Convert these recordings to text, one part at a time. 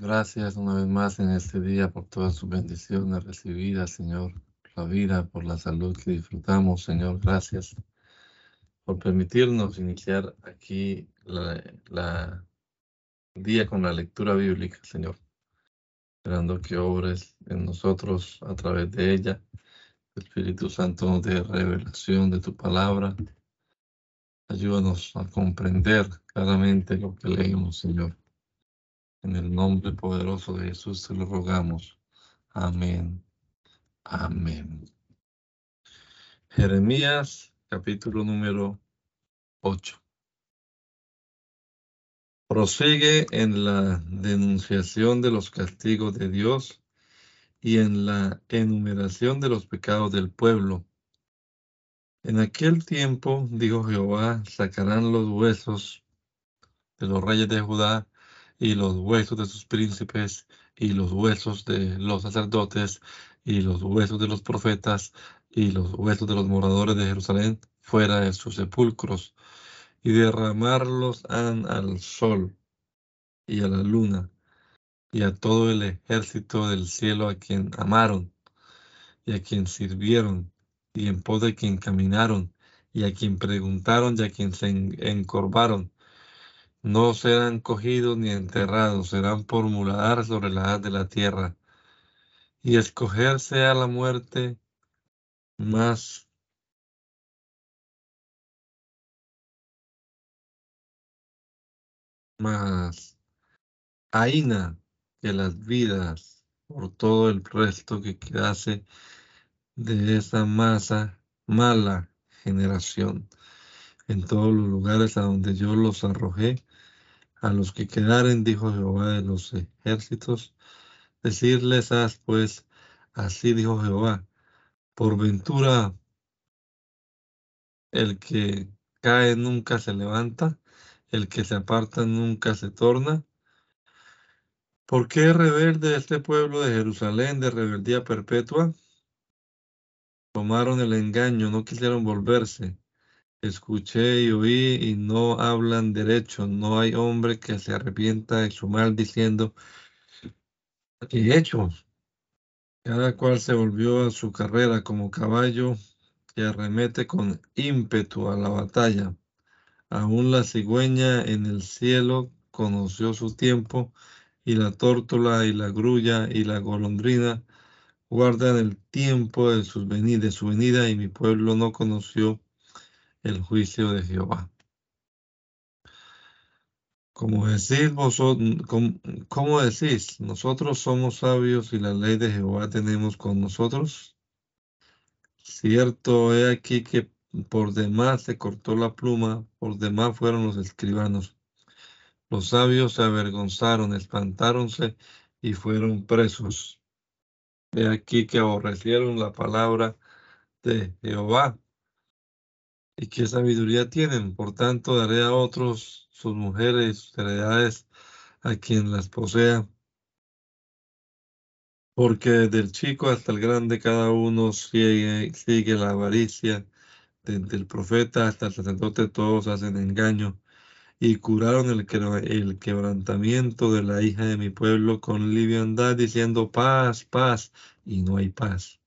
gracias una vez más en este día por todas sus bendiciones recibidas, Señor, por la vida, por la salud que disfrutamos, Señor. Gracias por permitirnos iniciar aquí la, día con la lectura bíblica, Señor. Esperando que obres en nosotros a través de ella. El Espíritu Santo dé revelación de tu palabra. Ayúdanos a comprender claramente lo que leemos, Señor. En el nombre poderoso de Jesús te lo rogamos. Amén. Amén. Jeremías capítulo número 8. Prosigue en la denunciación de los castigos de Dios y en la enumeración de los pecados del pueblo. En aquel tiempo, dijo Jehová, sacarán los huesos de los reyes de Judá y los huesos de sus príncipes, y los huesos de los sacerdotes, y los huesos de los profetas, y los huesos de los moradores de Jerusalén fuera de sus sepulcros, y derramarlos al sol y a la luna, y a todo el ejército del cielo a quien amaron, y a quien sirvieron, y en pos de quien caminaron, y a quien preguntaron, y a quien se encorvaron no serán cogidos ni enterrados, serán por sobre la haz de la tierra. Y escogerse a la muerte más más aina que las vidas por todo el resto que quedase de esa masa mala generación en todos los lugares a donde yo los arrojé a los que quedaren, dijo Jehová de los ejércitos, decirles haz pues, así dijo Jehová, por ventura el que cae nunca se levanta, el que se aparta nunca se torna. ¿Por qué rebelde este pueblo de Jerusalén de rebeldía perpetua? Tomaron el engaño, no quisieron volverse. Escuché y oí y no hablan derecho. No hay hombre que se arrepienta de su mal diciendo, ¿qué he hecho? Cada cual se volvió a su carrera como caballo que arremete con ímpetu a la batalla. Aún la cigüeña en el cielo conoció su tiempo, y la tórtola y la grulla y la golondrina guardan el tiempo de, sus de su venida, y mi pueblo no conoció el juicio de Jehová. Como decís vosotros, ¿cómo, decís? Nosotros somos sabios y la ley de Jehová tenemos con nosotros. Cierto, he aquí que por demás se cortó la pluma, por demás fueron los escribanos. Los sabios se avergonzaron, espantáronse y fueron presos. He aquí que aborrecieron la palabra de Jehová y qué sabiduría tienen. Por tanto, daré a otros sus mujeres, sus heredades, a quien las posea. Porque desde el chico hasta el grande cada uno sigue, sigue la avaricia. Desde el profeta hasta el sacerdote todos hacen engaño. Y curaron el, el quebrantamiento de la hija de mi pueblo con liviandad, diciendo paz, paz, y no hay paz.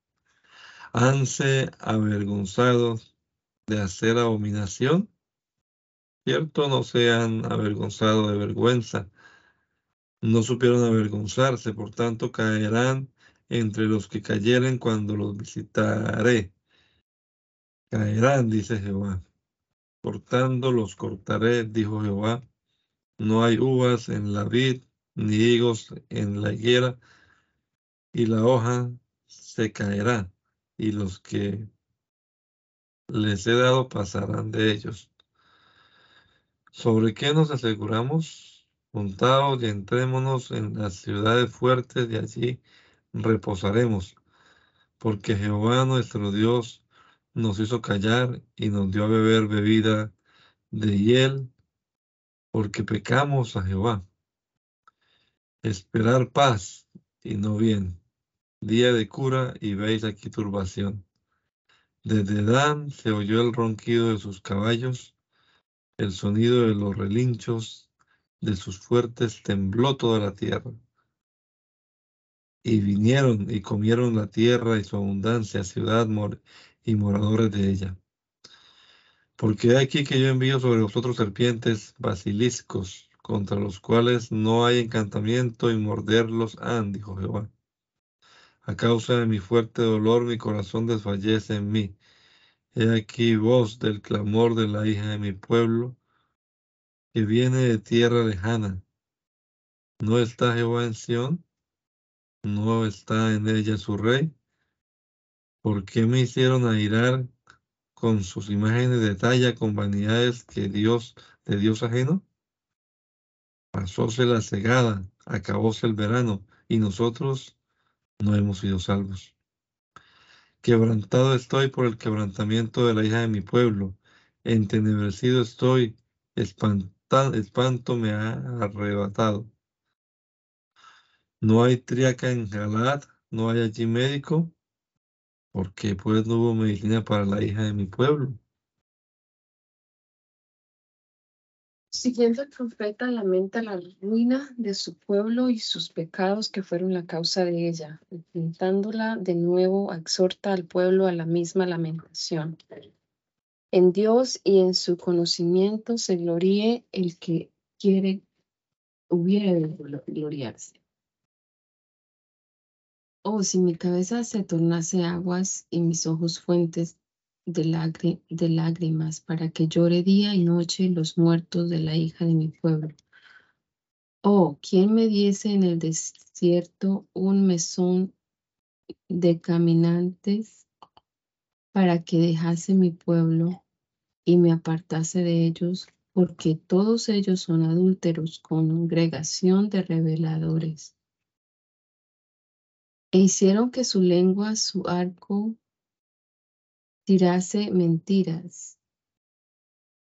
Hanse avergonzados de hacer abominación, ¿cierto? No se han avergonzado de vergüenza, no supieron avergonzarse, por tanto caerán entre los que cayeren cuando los visitaré. Caerán, dice Jehová. Cortando los cortaré, dijo Jehová. No hay uvas en la vid, ni higos en la higuera, y la hoja se caerá, y los que les he dado pasarán de ellos. ¿Sobre qué nos aseguramos? Montados y entrémonos en las ciudades fuertes y allí reposaremos, porque Jehová nuestro Dios nos hizo callar y nos dio a beber bebida de hiel, porque pecamos a Jehová. Esperar paz y no bien, día de cura y veis aquí turbación. Desde Dan se oyó el ronquido de sus caballos, el sonido de los relinchos de sus fuertes tembló toda la tierra. y vinieron y comieron la tierra y su abundancia, ciudad y moradores de ella. Porque aquí que yo envío sobre vosotros serpientes basiliscos, contra los cuales no hay encantamiento y morderlos han, dijo Jehová. A causa de mi fuerte dolor, mi corazón desfallece en mí. He aquí voz del clamor de la hija de mi pueblo, que viene de tierra lejana. ¿No está Jehová en Sión? ¿No está en ella su rey? ¿Por qué me hicieron airar con sus imágenes de talla, con vanidades que Dios, de Dios ajeno? Pasóse la cegada, acabóse el verano, y nosotros no hemos sido salvos. Quebrantado estoy por el quebrantamiento de la hija de mi pueblo, entenebrecido estoy, espanto me ha arrebatado. No hay triaca en Galad, no hay allí médico, porque pues no hubo medicina para la hija de mi pueblo. Siguiendo el profeta lamenta la ruina de su pueblo y sus pecados que fueron la causa de ella. Pintándola de nuevo, exhorta al pueblo a la misma lamentación. En Dios y en su conocimiento se gloríe el que quiere, hubiera de gloriarse. Oh, si mi cabeza se tornase aguas y mis ojos fuentes de, de lágrimas, para que llore día y noche los muertos de la hija de mi pueblo. Oh, ¿quién me diese en el desierto un mesón de caminantes para que dejase mi pueblo y me apartase de ellos, porque todos ellos son adúlteros, congregación de reveladores. E hicieron que su lengua, su arco tirase mentiras,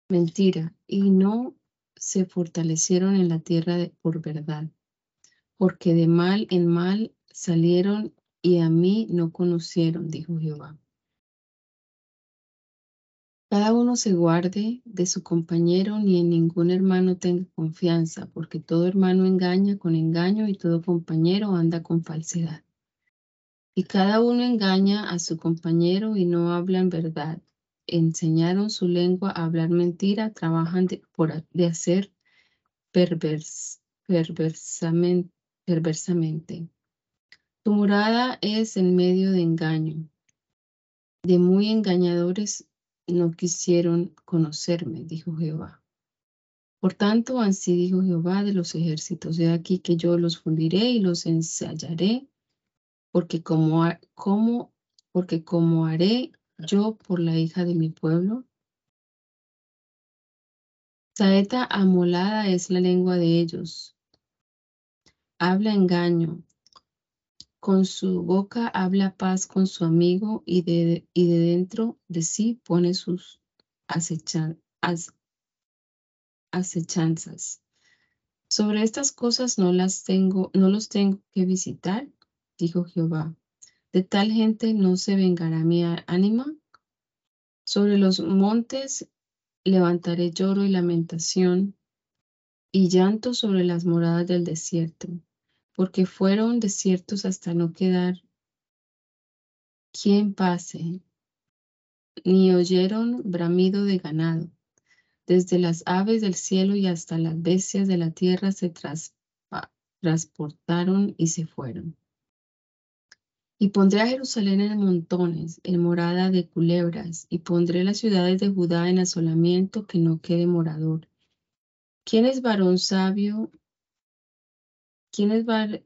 mentira, y no se fortalecieron en la tierra por verdad, porque de mal en mal salieron y a mí no conocieron, dijo Jehová. Cada uno se guarde de su compañero, ni en ningún hermano tenga confianza, porque todo hermano engaña con engaño y todo compañero anda con falsedad. Y cada uno engaña a su compañero y no hablan verdad. Enseñaron su lengua a hablar mentira, trabajan de, por, de hacer pervers, perversamente, perversamente. Tu morada es en medio de engaño. De muy engañadores no quisieron conocerme, dijo Jehová. Por tanto, así dijo Jehová de los ejércitos, de aquí que yo los fundiré y los ensayaré porque como, como, porque como haré yo por la hija de mi pueblo. Saeta amolada es la lengua de ellos. Habla engaño. Con su boca habla paz con su amigo y de, y de dentro de sí pone sus acechan, acechanzas. Sobre estas cosas no las tengo, no los tengo que visitar dijo Jehová. De tal gente no se vengará mi ánima. Sobre los montes levantaré lloro y lamentación y llanto sobre las moradas del desierto, porque fueron desiertos hasta no quedar quien pase, ni oyeron bramido de ganado. Desde las aves del cielo y hasta las bestias de la tierra se transportaron y se fueron. Y pondré a Jerusalén en montones, en morada de culebras, y pondré las ciudades de Judá en asolamiento que no quede morador. ¿Quién es varón sabio? ¿Quién es varón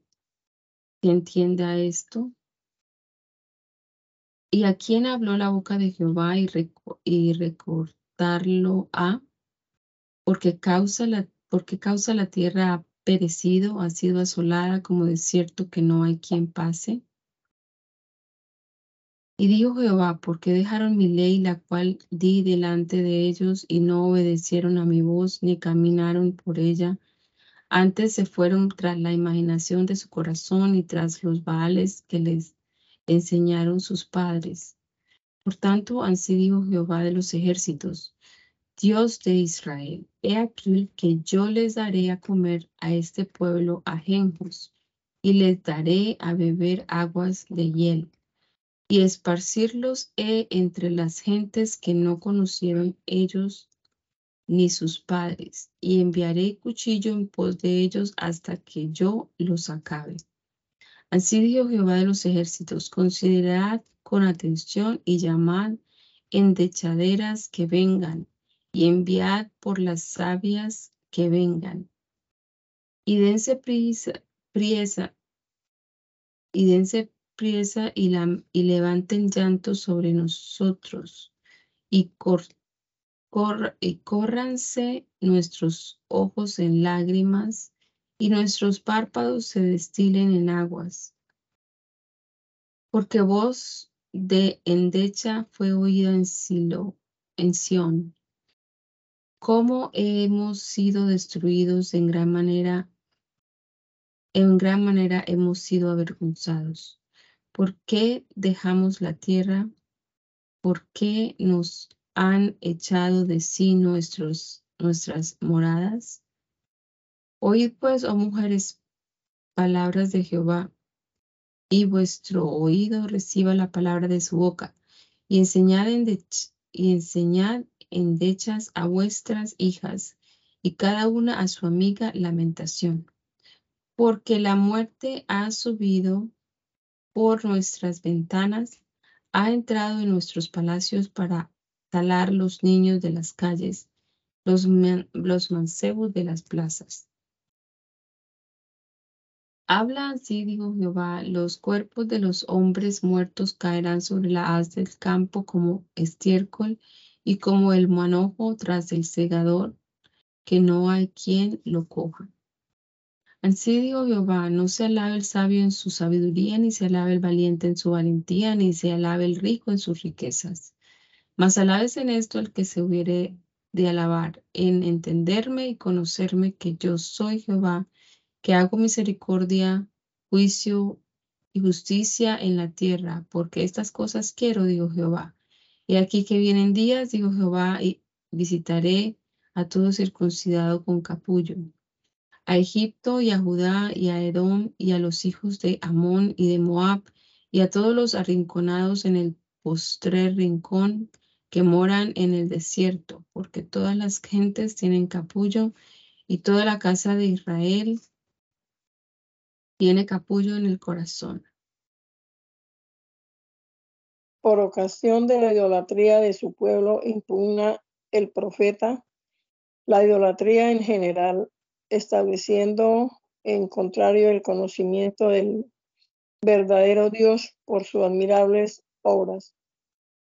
que entienda esto? ¿Y a quién habló la boca de Jehová y, y recortarlo a? Porque causa, la, porque causa la tierra ha perecido, ha sido asolada como desierto que no hay quien pase. Y dijo Jehová, ¿por qué dejaron mi ley, la cual di delante de ellos, y no obedecieron a mi voz, ni caminaron por ella? Antes se fueron tras la imaginación de su corazón y tras los baales que les enseñaron sus padres. Por tanto, así dijo Jehová de los ejércitos, Dios de Israel, he aquí que yo les daré a comer a este pueblo ajenjos y les daré a beber aguas de hiel, y esparcirlos he entre las gentes que no conocieron ellos ni sus padres, y enviaré cuchillo en pos de ellos hasta que yo los acabe. Así dijo Jehová de los ejércitos, considerad con atención y llamad endechaderas que vengan, y enviad por las sabias que vengan. Y dense prisa, priesa, y dense y, levanten llanto sobre nosotros, y córranse nuestros ojos en lágrimas, y nuestros párpados se destilen en aguas. Porque voz de endecha fue oída en Silo, en Sión. Cómo hemos sido destruidos en gran manera, en gran manera hemos sido avergonzados. ¿Por qué dejamos la tierra? ¿Por qué nos han echado de sí nuestras moradas? Oíd pues, oh mujeres, palabras de Jehová, y vuestro oído reciba la palabra de su boca, y enseñad, en y enseñad endechas a vuestras hijas, y cada una a su amiga lamentación. Porque la muerte ha subido por nuestras ventanas, ha entrado en nuestros palacios para talar los niños de las calles, los, los mancebos de las plazas. Habla así, dijo Jehová, los cuerpos de los hombres muertos caerán sobre la haz del campo como estiércol y como el manojo tras el segador, que no hay quien lo coja. Así dijo Jehová, no se alabe el sabio en su sabiduría, ni se alabe el valiente en su valentía, ni se alabe el rico en sus riquezas. Mas alabes en esto el que se hubiere de alabar, en entenderme y conocerme que yo soy Jehová, que hago misericordia, juicio y justicia en la tierra, porque estas cosas quiero, dijo Jehová. Y aquí que vienen días, dijo Jehová, y visitaré a todo circuncidado con capullo, a Egipto y a Judá y a Edom y a los hijos de Amón y de Moab y a todos los arrinconados en el postrer rincón que moran en el desierto, porque todas las gentes tienen capullo y toda la casa de Israel tiene capullo en el corazón. Por ocasión de la idolatría de su pueblo impugna el profeta la idolatría en general, estableciendo en contrario el conocimiento del verdadero Dios por sus admirables obras.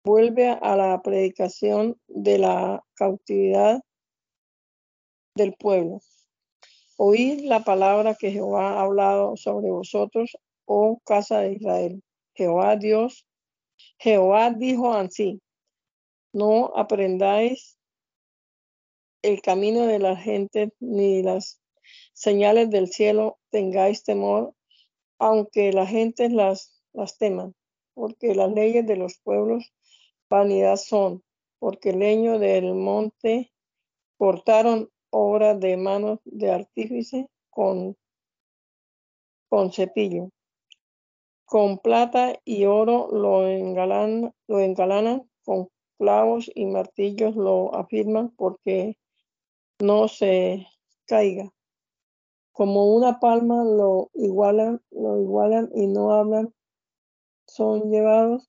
Vuelve a la predicación de la cautividad del pueblo. Oíd la palabra que Jehová ha hablado sobre vosotros, oh casa de Israel. Jehová Dios, Jehová dijo así, no aprendáis el camino de la gente ni las señales del cielo tengáis temor, aunque la gente las, las teman, porque las leyes de los pueblos vanidad son, porque el leño del monte cortaron obra de manos de artífice con, con cepillo. Con plata y oro lo, engalan, lo engalanan, con clavos y martillos lo afirman porque no se caiga. Como una palma lo igualan, lo igualan y no hablan, son llevados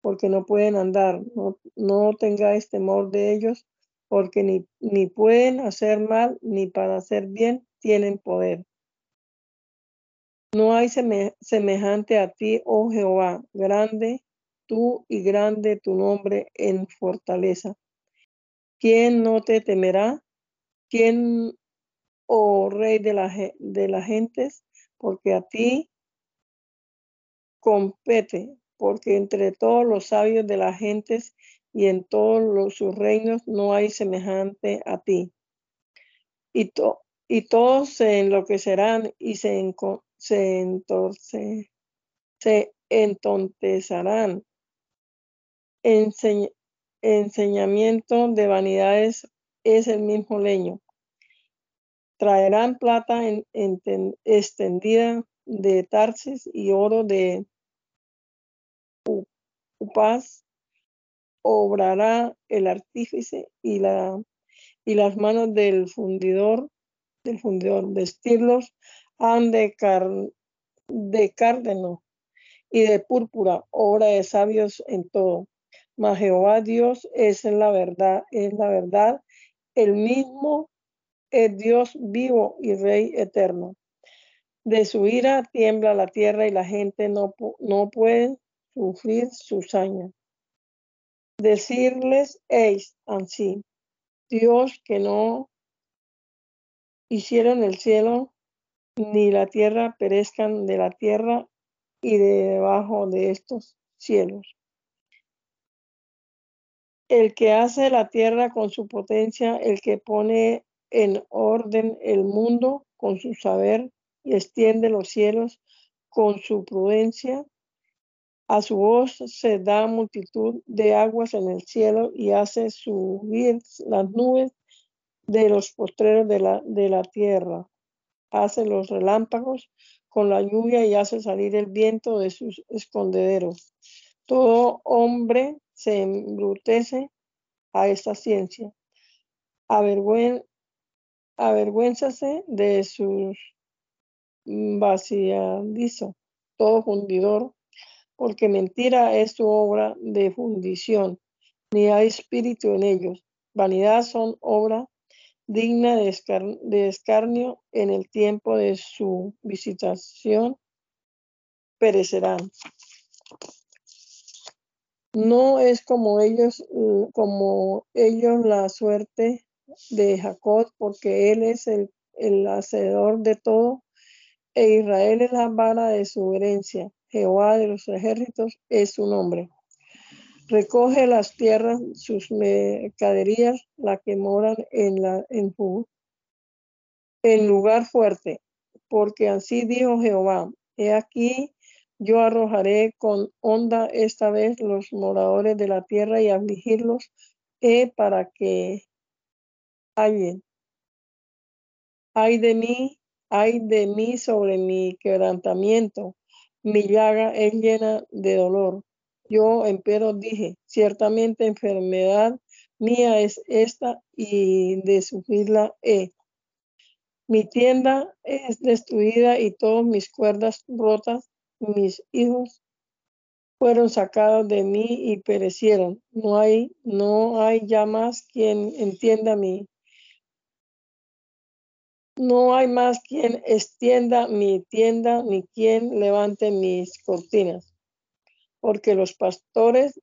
porque no pueden andar. No, no tengáis temor de ellos, porque ni, ni pueden hacer mal ni para hacer bien tienen poder. No hay semejante a ti, oh Jehová, grande tú y grande tu nombre en fortaleza. ¿Quién no te temerá? ¿Quién, oh Rey de, la, de las gentes? Porque a ti compete, porque entre todos los sabios de las gentes y en todos los, sus reinos no hay semejante a ti. Y, y todos se enloquecerán y se, se, se entontezarán. enseñamiento de vanidades es el mismo leño. Traerán plata en, extendida de Tarsis y oro de Upaz obrará el artífice y, la, y las manos del fundidor, del fundidor, vestirlos han de, car, de cárdeno y de púrpura, obra de sabios en todo. Mas Jehová Dios es la verdad, es la verdad, el mismo es Dios vivo y Rey eterno. De su ira tiembla la tierra y la gente no, no puede sufrir su saña. Decirles, eis así, Dios que no hicieron el cielo ni la tierra perezcan de la tierra y de debajo de estos cielos. El que hace la tierra con su potencia, el que pone en orden el mundo con su saber y extiende los cielos con su prudencia. A su voz se da multitud de aguas en el cielo y hace subir las nubes de los postreros de la, de la tierra. Hace los relámpagos con la lluvia y hace salir el viento de sus escondederos. Todo hombre se embrutece a esta ciencia. Avergüen, avergüénzase de sus vaciadizo, todo fundidor, porque mentira es su obra de fundición, ni hay espíritu en ellos. Vanidad son obra digna de, escarnio en el tiempo de su visitación, perecerán. No es como ellos, como ellos la suerte de Jacob, porque él es el, el hacedor de todo, e Israel es la vara de su herencia. Jehová de los ejércitos es su nombre. Recoge las tierras, sus mercaderías, la que moran en, la, en lugar fuerte, porque así dijo Jehová, he aquí yo arrojaré con onda esta vez los moradores de la tierra y afligirlos he para que hallen. Ay de mí, ay de mí sobre mi quebrantamiento, mi llaga es llena de dolor yo, empero, dije, ciertamente enfermedad mía es esta y de sufrirla he. Mi tienda es destruida y todas mis cuerdas rotas, mis hijos fueron sacados de mí y perecieron. No hay, no hay ya más quien entienda mi. No hay más quien extienda mi tienda, ni quien levante mis cortinas porque los pastores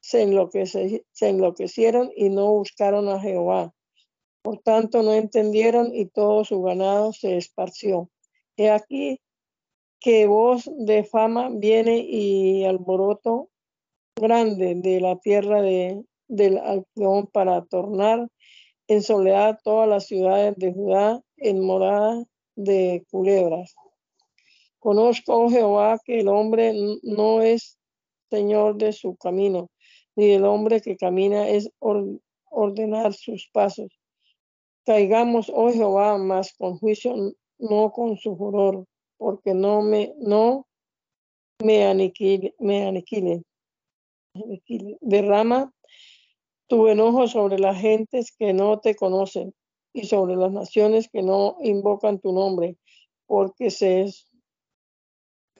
se, enloquecieron y no buscaron a Jehová. Por tanto, no entendieron y todo su ganado se esparció. He aquí que voz de fama viene y alboroto grande de la tierra de, del Alqueón para tornar en soledad todas las ciudades de Judá en morada de culebras. Conozco, oh Jehová, que el hombre no es señor de su camino, ni el hombre que camina es ordenar sus pasos. Caigamos, oh Jehová, más con juicio, no con su furor, porque no me, no me aniquile, me aniquile. Derrama tu enojo sobre las gentes que no te conocen y sobre las naciones que no invocan tu nombre, porque se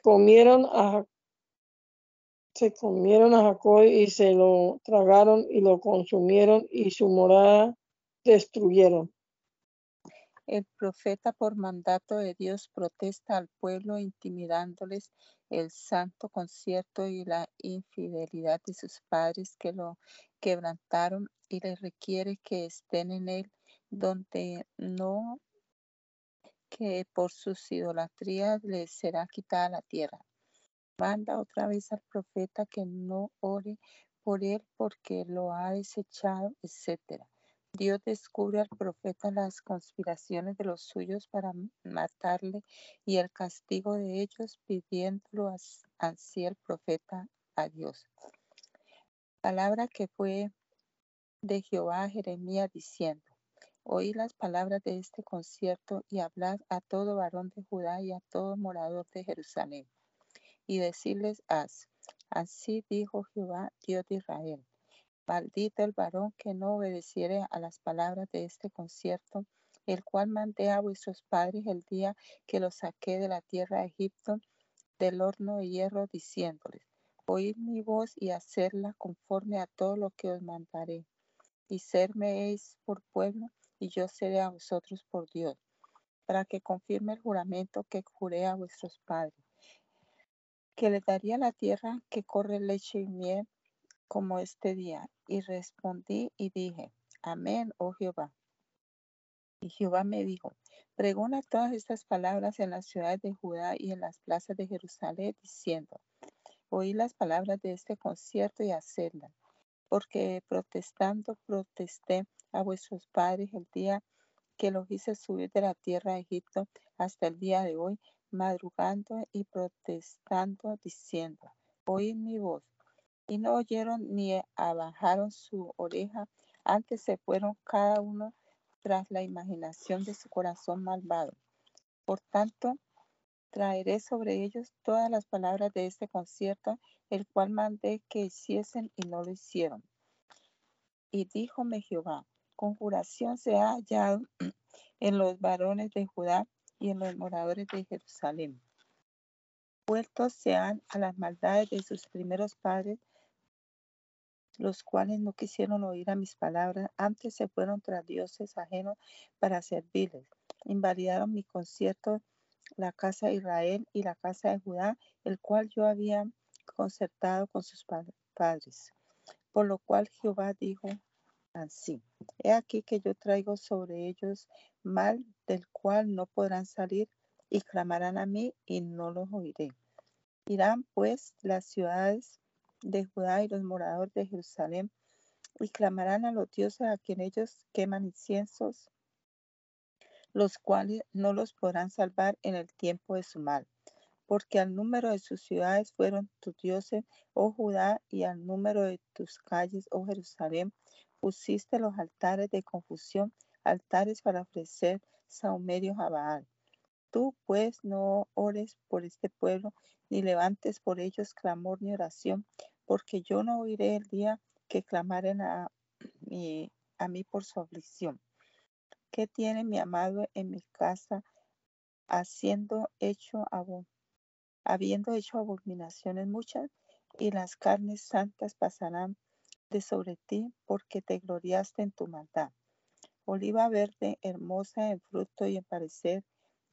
comieron a se comieron a Jacob y se lo tragaron y lo consumieron y su morada destruyeron. El profeta por mandato de Dios protesta al pueblo intimidándoles el santo concierto y la infidelidad de sus padres que lo quebrantaron y les requiere que estén en él donde no que por sus idolatrías les será quitada la tierra manda otra vez al profeta que no ore por él porque lo ha desechado, etc. Dios descubre al profeta las conspiraciones de los suyos para matarle y el castigo de ellos, pidiéndolo así el profeta a Dios. Palabra que fue de Jehová a Jeremías diciendo, Oí las palabras de este concierto y hablad a todo varón de Judá y a todo morador de Jerusalén. Y decirles así dijo Jehová, Dios de Israel. Maldito el varón que no obedeciere a las palabras de este concierto, el cual mandé a vuestros padres el día que los saqué de la tierra de Egipto, del horno de hierro, diciéndoles, oíd mi voz y hacerla conforme a todo lo que os mandaré. Y sermeis por pueblo, y yo seré a vosotros por Dios, para que confirme el juramento que juré a vuestros padres, que les daría la tierra que corre leche y miel como este día. Y respondí y dije, Amén, oh Jehová. Y Jehová me dijo, pregona todas estas palabras en las ciudades de Judá y en las plazas de Jerusalén, diciendo, oí las palabras de este concierto y hacedlas, porque protestando protesté a vuestros padres el día que los hice subir de la tierra de Egipto hasta el día de hoy, madrugando y protestando, diciendo, oíd mi voz. Y no oyeron ni abajaron su oreja, antes se fueron cada uno tras la imaginación de su corazón malvado. Por tanto, traeré sobre ellos todas las palabras de este concierto, el cual mandé que hiciesen y no lo hicieron. Y díjome Jehová, conjuración se ha hallado en los varones de Judá y en los moradores de Jerusalén. Vueltos sean a las maldades de sus primeros padres, los cuales no quisieron oír a mis palabras, antes se fueron tras dioses ajenos para servirles. Invalidaron mi concierto la casa de Israel y la casa de Judá, el cual yo había concertado con sus padres. Por lo cual Jehová dijo así, he aquí que yo traigo sobre ellos mal del cual no podrán salir y clamarán a mí y no los oiré. Irán pues las ciudades de Judá y los moradores de Jerusalén, y clamarán a los dioses a quien ellos queman inciensos, los cuales no los podrán salvar en el tiempo de su mal. Porque al número de sus ciudades fueron tus dioses, oh Judá, y al número de tus calles, oh Jerusalén, pusiste los altares de confusión, altares para ofrecer saumerios a Baal. Tú pues no ores por este pueblo, ni levantes por ellos clamor ni oración, porque yo no oiré el día que clamaren a mí, por su aflicción. ¿Qué tiene mi amado en mi casa, haciendo hecho habiendo hecho abominaciones muchas, y las carnes santas pasarán de sobre ti, porque te gloriaste en tu maldad. Oliva verde, hermosa en fruto y en parecer,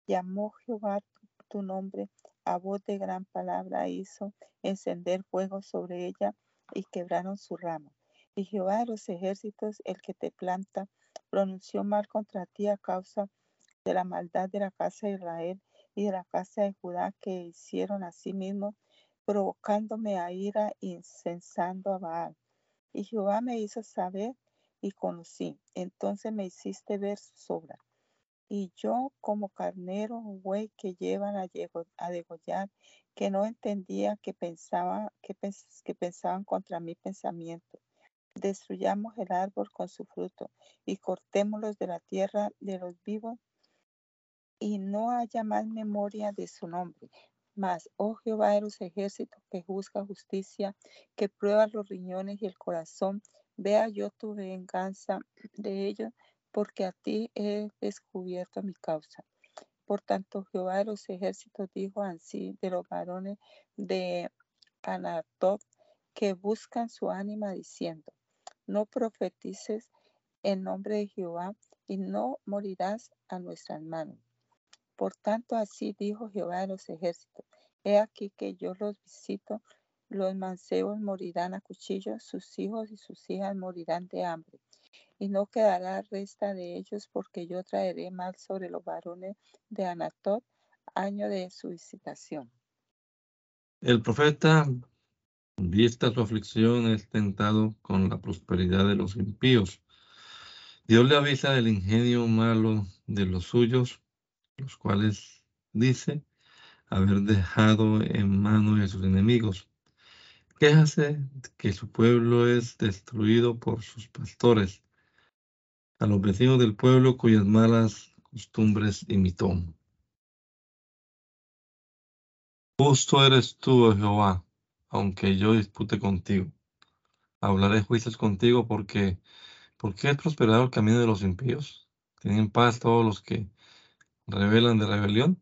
Llamó Jehová tu nombre, a voz de gran palabra hizo encender fuego sobre ella y quebraron su rama. Y Jehová de los ejércitos, el que te planta, pronunció mal contra ti a causa de la maldad de la casa de Israel y de la casa de Judá que hicieron a sí mismos, provocándome a ira, incensando a Baal. Y Jehová me hizo saber y conocí. Entonces me hiciste ver su obras y yo como carnero güey que llevan a, degollar, que no entendía que, pensaba, que, que pensaban contra mi pensamiento. Destruyamos el árbol con su fruto y cortémoslos de la tierra de los vivos y no haya más memoria de su nombre. Mas, oh Jehová de los ejércitos que juzga justicia, que prueba los riñones y el corazón, vea yo tu venganza de ellos porque a ti he descubierto mi causa. Por tanto, Jehová de los ejércitos dijo así de los varones de Anatot que buscan su ánima diciendo, no profetices en nombre de Jehová y no morirás a nuestras manos. Por tanto, así dijo Jehová de los ejércitos, he aquí que yo los visito, los mancebos morirán a cuchillo, sus hijos y sus hijas morirán de hambre y no quedará resta de ellos, porque yo traeré mal sobre los varones de Anatot, año de su visitación. El profeta, vista su aflicción, es tentado con la prosperidad de los impíos. Dios le avisa del ingenio malo de los suyos, los cuales dice haber dejado en manos de sus enemigos. Quéjase que su pueblo es destruido por sus pastores a los vecinos del pueblo cuyas malas costumbres imitó. Justo eres tú, oh Jehová, aunque yo dispute contigo. Hablaré juicios contigo porque, porque has prosperado el camino de los impíos. Tienen paz todos los que rebelan de rebelión.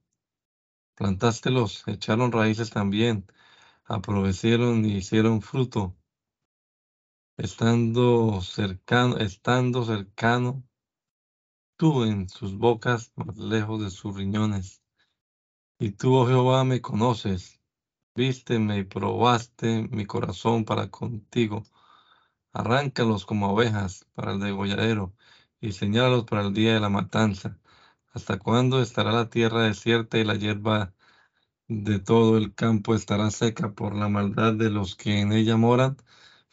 Plantástelos, echaron raíces también, aprovecieron y hicieron fruto. Estando cercano, estando cercano, tú en sus bocas, más lejos de sus riñones. Y tú, oh Jehová, me conoces, vísteme y probaste mi corazón para contigo. Arráncalos como ovejas para el degolladero y señálalos para el día de la matanza. ¿Hasta cuándo estará la tierra desierta y la hierba de todo el campo estará seca por la maldad de los que en ella moran?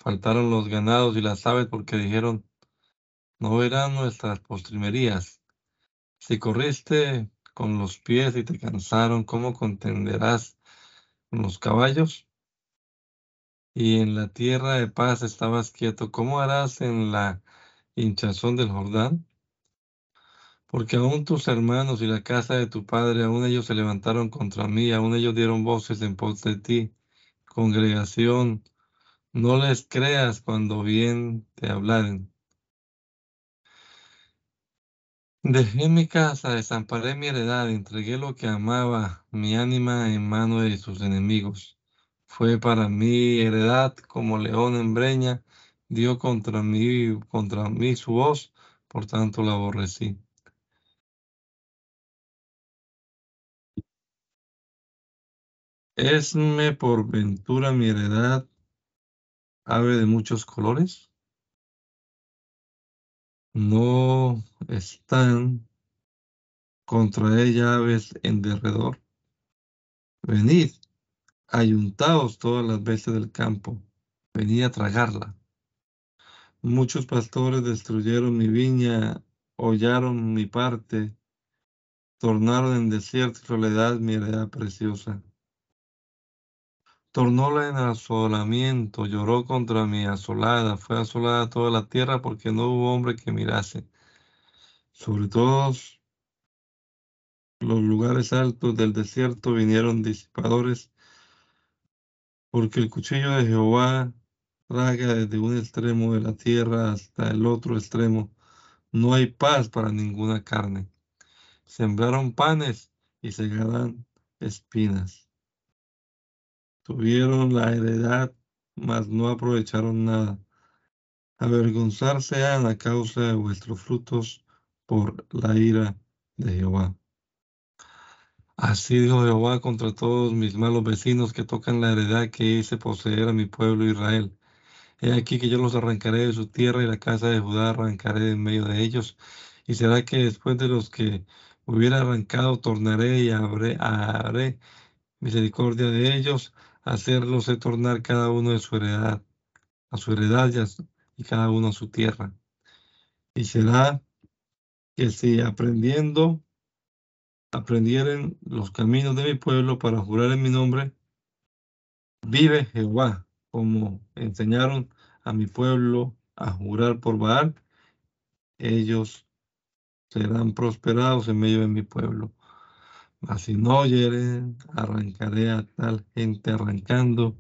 Faltaron los ganados y las aves porque dijeron, no verán nuestras postrimerías. Si corriste con los pies y te cansaron, ¿cómo contenderás con los caballos? Y en la tierra de paz estabas quieto, ¿cómo harás en la hinchazón del Jordán? Porque aún tus hermanos y la casa de tu padre, aún ellos se levantaron contra mí, aún ellos dieron voces en pos de ti. Congregación, no les creas cuando bien te hablaren. Dejé mi casa, desamparé mi heredad, entregué lo que amaba, mi ánima en mano de sus enemigos. Fue para mí heredad como león en breña, dio contra mí, contra mí su voz, por tanto la aborrecí. Esme por ventura mi heredad, ave de muchos colores no están contra ella aves en derredor. Venid, ayuntaos todas las veces del campo, venid a tragarla. Muchos pastores destruyeron mi viña, hollaron mi parte, tornaron en desierto y soledad mi heredad preciosa. Tornóla en asolamiento, lloró contra mi asolada, fue asolada toda la tierra porque no hubo hombre que mirase. Sobre todos los lugares altos del desierto vinieron disipadores, porque el cuchillo de Jehová traga desde un extremo de la tierra hasta el otro extremo. No hay paz para ninguna carne. Sembraron panes y segarán espinas. Tuvieron la heredad, mas no aprovecharon nada. Avergonzarse a causa de vuestros frutos por la ira de Jehová. Así dijo Jehová contra todos mis malos vecinos que tocan la heredad que hice poseer a mi pueblo Israel. He aquí que yo los arrancaré de su tierra y la casa de Judá arrancaré en medio de ellos. Y será que después de los que hubiera arrancado tornaré y haré, haré misericordia de ellos hacerlos tornar cada uno de su heredad, a su heredad y, cada uno a su tierra. Y será que si aprendiendo, aprendieren los caminos de mi pueblo para jurar en mi nombre, vive Jehová, como enseñaron a mi pueblo a jurar por Baal, ellos serán prosperados en medio de mi pueblo. Si no oyeren, arrancaré a tal gente arrancando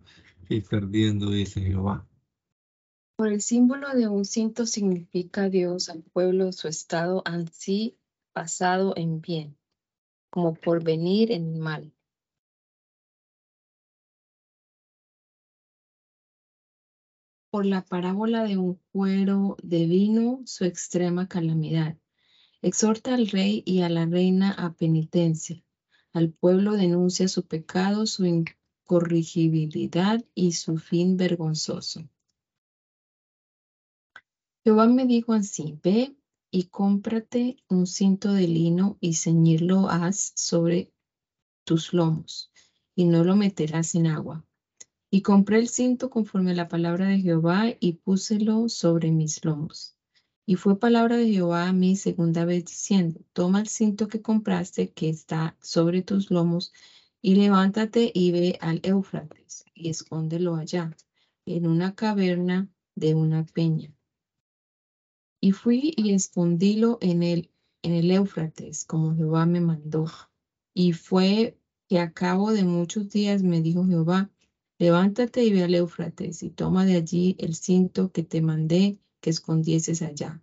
y perdiendo, dice Jehová. Por el símbolo de un cinto significa Dios al pueblo su estado así pasado en bien, como por venir en mal. Por la parábola de un cuero de vino, su extrema calamidad. Exhorta al rey y a la reina a penitencia al pueblo denuncia su pecado, su incorrigibilidad y su fin vergonzoso. Jehová me dijo así, ve y cómprate un cinto de lino y ceñirlo haz sobre tus lomos, y no lo meterás en agua. Y compré el cinto conforme a la palabra de Jehová y púselo sobre mis lomos. Y fue palabra de Jehová a mí segunda vez diciendo, toma el cinto que compraste que está sobre tus lomos y levántate y ve al Éufrates y escóndelo allá, en una caverna de una peña. Y fui y escondílo en el, en el Éufrates, como Jehová me mandó. Y fue que a cabo de muchos días me dijo Jehová, levántate y ve al Éufrates y toma de allí el cinto que te mandé que escondieses allá.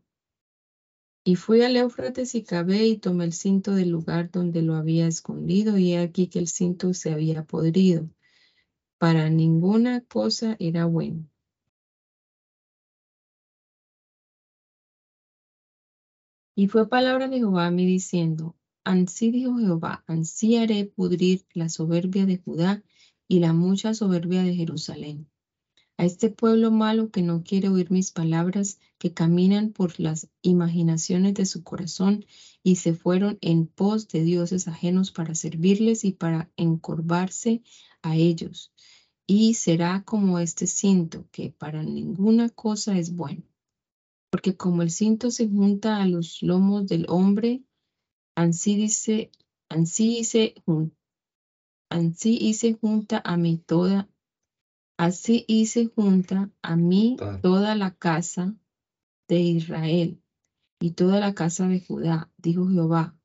Y fui al Éufrates y cabé y tomé el cinto del lugar donde lo había escondido y he aquí que el cinto se había podrido. Para ninguna cosa era bueno. Y fue palabra de Jehová a mí diciendo, Ansí dijo Jehová, ansí haré pudrir la soberbia de Judá y la mucha soberbia de Jerusalén a este pueblo malo que no quiere oír mis palabras, que caminan por las imaginaciones de su corazón y se fueron en pos de dioses ajenos para servirles y para encorvarse a ellos. Y será como este cinto, que para ninguna cosa es bueno. Porque como el cinto se junta a los lomos del hombre, así dice, así hice, así hice junta a mí toda Así hice junta a mí toda la casa de Israel y toda la casa de Judá, dijo Jehová,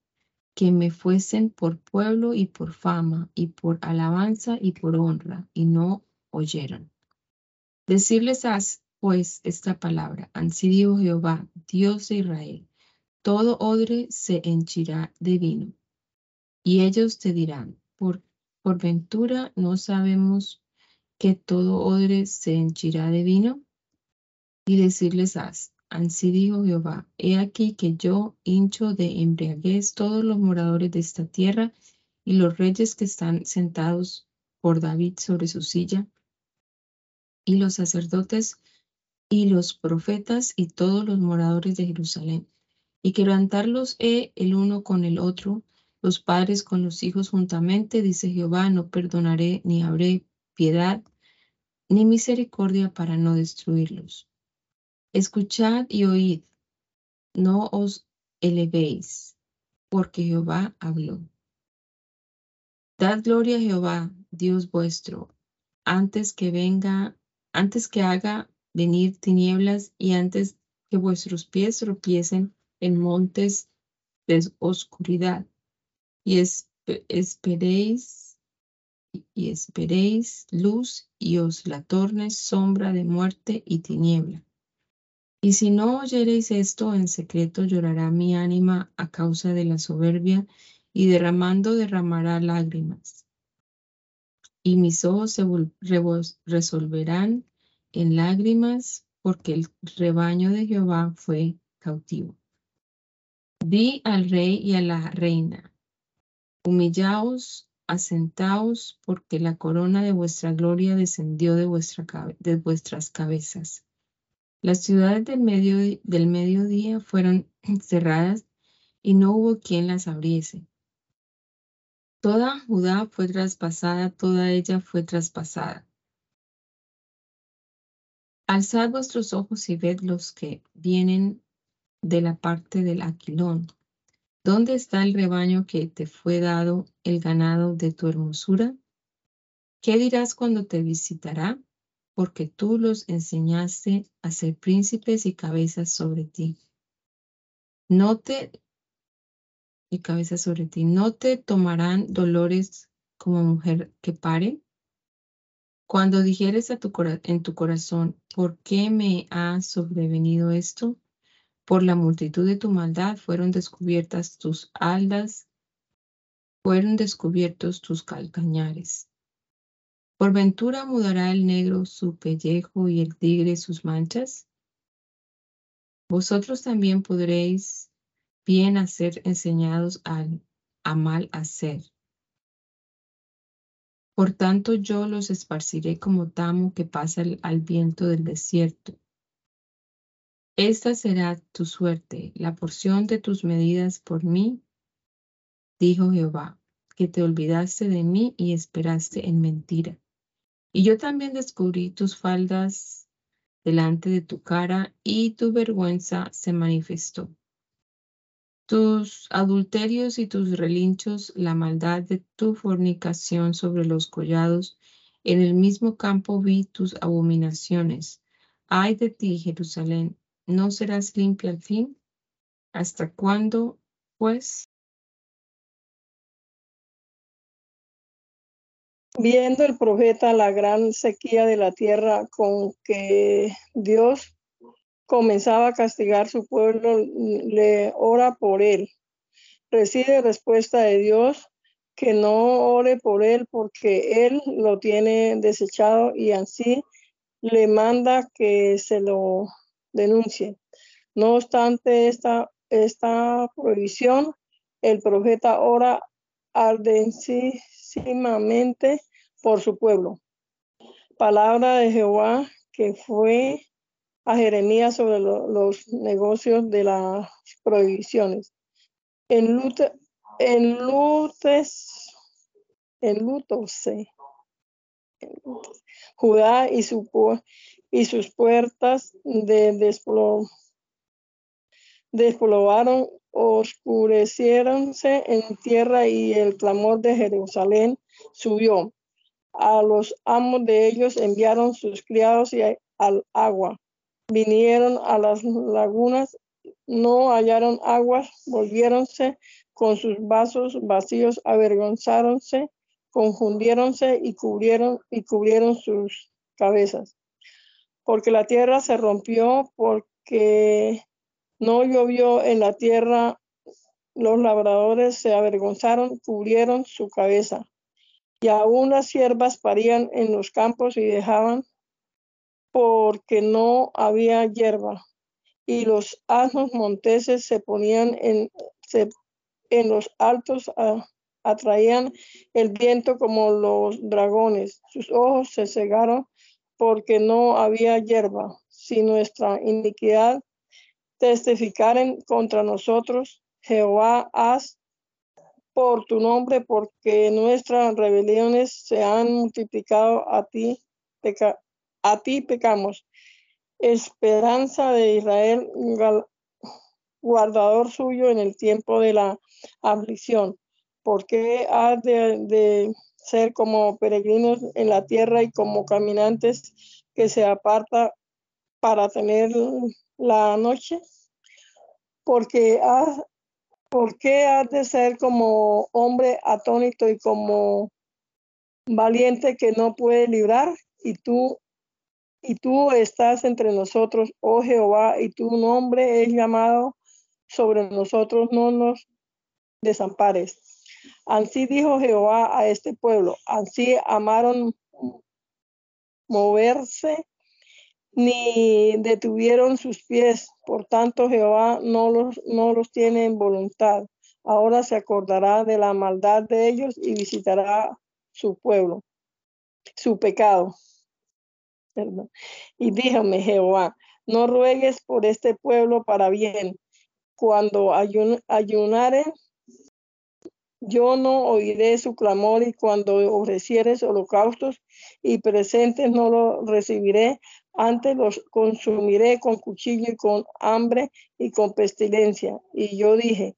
que me fuesen por pueblo y por fama y por alabanza y por honra, y no oyeron. Decirles haz pues esta palabra, así dijo Jehová, Dios de Israel, todo odre se henchirá de vino. Y ellos te dirán, por, por ventura no sabemos que todo odre se henchirá de vino? Y decirles haz, así dijo Jehová, he aquí que yo hincho de embriaguez todos los moradores de esta tierra y los reyes que están sentados por David sobre su silla, y los sacerdotes y los profetas y todos los moradores de Jerusalén, y quebrantarlos he el uno con el otro, los padres con los hijos juntamente, dice Jehová, no perdonaré ni habré piedad ni misericordia para no destruirlos. Escuchad y oíd, no os elevéis, porque Jehová habló. Dad gloria a Jehová, Dios vuestro, antes que venga, antes que haga venir tinieblas y antes que vuestros pies tropiecen en montes de oscuridad. Y esperéis y esperéis luz y os la tornes sombra de muerte y tiniebla. Y si no oyereis esto en secreto, llorará mi ánima a causa de la soberbia y derramando derramará lágrimas. Y mis ojos se resolverán en lágrimas porque el rebaño de Jehová fue cautivo. Di al rey y a la reina, humillaos asentaos, porque la corona de vuestra gloria descendió de, vuestra, de vuestras cabezas. Las ciudades del, medio, del mediodía fueron cerradas y no hubo quien las abriese. Toda Judá fue traspasada, toda ella fue traspasada. Alzad vuestros ojos y ved los que vienen de la parte del Aquilón, ¿Dónde está el rebaño que te fue dado, el ganado de tu hermosura? ¿Qué dirás cuando te visitará? Porque tú los enseñaste a ser príncipes y cabezas sobre ti. No te y cabezas sobre ti. ¿No te tomarán dolores como mujer que pare? Cuando dijeres en tu corazón, ¿por qué me ha sobrevenido esto? Por la multitud de tu maldad fueron descubiertas tus aldas, fueron descubiertos tus calcañares. ¿Por ventura mudará el negro su pellejo y el tigre sus manchas? Vosotros también podréis bien hacer enseñados al, a mal hacer. Por tanto yo los esparciré como tamo que pasa al viento del desierto esta será tu suerte, la porción de tus medidas por mí, dijo Jehová, que te olvidaste de mí y esperaste en mentira. Y yo también descubrí tus faldas delante de tu cara y tu vergüenza se manifestó. Tus adulterios y tus relinchos, la maldad de tu fornicación sobre los collados, en el mismo campo vi tus abominaciones. Ay de ti, Jerusalén, ¿No serás limpia al fin? ¿Hasta cuándo, pues? Viendo el profeta la gran sequía de la tierra con que Dios comenzaba a castigar su pueblo, le ora por él. Recibe respuesta de Dios que no ore por él porque él lo tiene desechado y así le manda que se lo denuncie. No obstante esta, esta prohibición, el profeta ora ardentísimamente por su pueblo. Palabra de Jehová que fue a Jeremías sobre los negocios de las prohibiciones. En, lute, en lutes, en lutose, Judá y, su, y sus puertas de desplo, oscureciéronse en tierra y el clamor de Jerusalén subió. A los amos de ellos enviaron sus criados y al agua. Vinieron a las lagunas, no hallaron aguas, volviéronse con sus vasos vacíos, avergonzáronse confundiéronse y cubrieron, y cubrieron sus cabezas. Porque la tierra se rompió, porque no llovió en la tierra, los labradores se avergonzaron, cubrieron su cabeza. Y aún las siervas parían en los campos y dejaban porque no había hierba. Y los asnos monteses se ponían en, en los altos a, atraían el viento como los dragones. Sus ojos se cegaron porque no había hierba. Si nuestra iniquidad testificaren contra nosotros, Jehová, haz por tu nombre, porque nuestras rebeliones se han multiplicado a ti, a ti pecamos. Esperanza de Israel, guardador suyo en el tiempo de la aflicción. ¿Por qué ha de, ser como peregrinos en la tierra y como caminantes que se aparta para tener la noche? Porque ha, ¿Por qué has de ser como hombre atónito y como valiente que no puede librar? Y tú, y tú estás entre nosotros, oh Jehová, y tu nombre es llamado sobre nosotros, no nos desampares. Así dijo Jehová a este pueblo, así amaron moverse ni detuvieron sus pies. Por tanto, Jehová no los, no los tiene en voluntad. Ahora se acordará de la maldad de ellos y visitará su pueblo, su pecado. Y díjame, Jehová, no ruegues por este pueblo para bien. Cuando ayun ayunaren, yo no oiré su clamor y cuando ofrecieres holocaustos y presentes no lo recibiré, antes los consumiré con cuchillo y con hambre y con pestilencia. Y yo dije,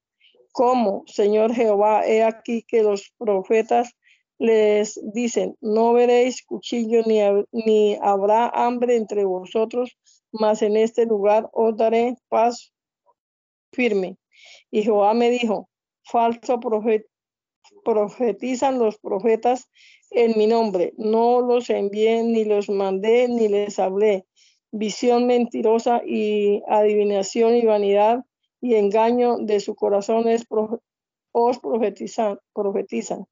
¿cómo, Señor Jehová? He aquí que los profetas les dicen, no veréis cuchillo ni, ni habrá hambre entre vosotros, mas en este lugar os daré paz firme. Y Jehová me dijo, falso profeta profetizan los profetas en mi nombre. No los envié, ni los mandé, ni les hablé. Visión mentirosa y adivinación y vanidad y engaño de su corazón es os profetizan, profetizan.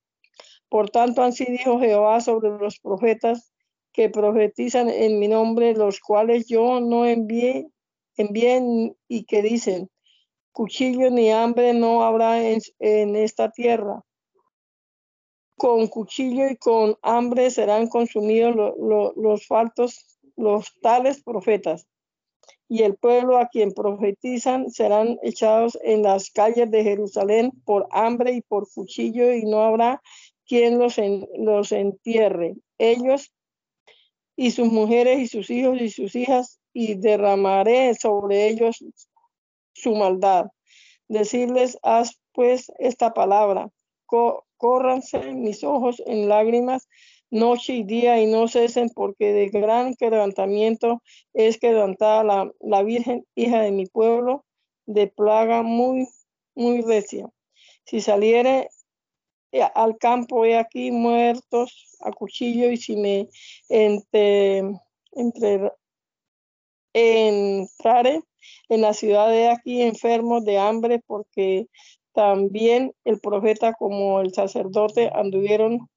Por tanto, así dijo Jehová sobre los profetas que profetizan en mi nombre, los cuales yo no envié, envié y que dicen, cuchillo ni hambre no habrá en esta tierra con cuchillo y con hambre serán consumidos los faltos, los tales profetas. Y el pueblo a quien profetizan serán echados en las calles de Jerusalén por hambre y por cuchillo, y no habrá quien los, los entierre. Ellos y sus mujeres y sus hijos y sus hijas, y derramaré sobre ellos su maldad. Decirles, haz pues esta palabra córranse mis ojos en lágrimas, noche y día y no cesen, porque de gran quebrantamiento es quebrantada la, la Virgen, hija de mi pueblo, de plaga muy, muy recia. Si saliere eh, al campo, he aquí muertos a cuchillo, y si me entre, entre entrare en la ciudad de aquí enfermos de hambre, porque también el profeta como el sacerdote anduvieron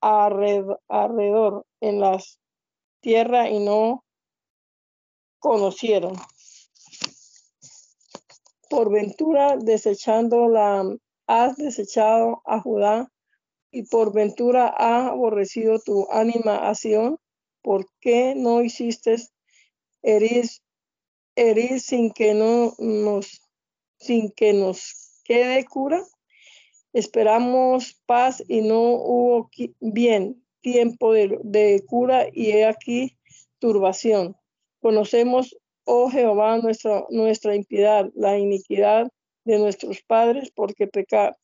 alrededor en las tierras y no conocieron. Por ventura desechando la has desechado a Judá y por ventura ha aborrecido tu ánima a Sion, ¿por qué no hiciste herir, herir sin que no nos sin que nos quede cura? Esperamos paz y no hubo bien tiempo de, cura y he aquí turbación. Conocemos oh Jehová, nuestra, nuestra impiedad, la iniquidad de nuestros padres, porque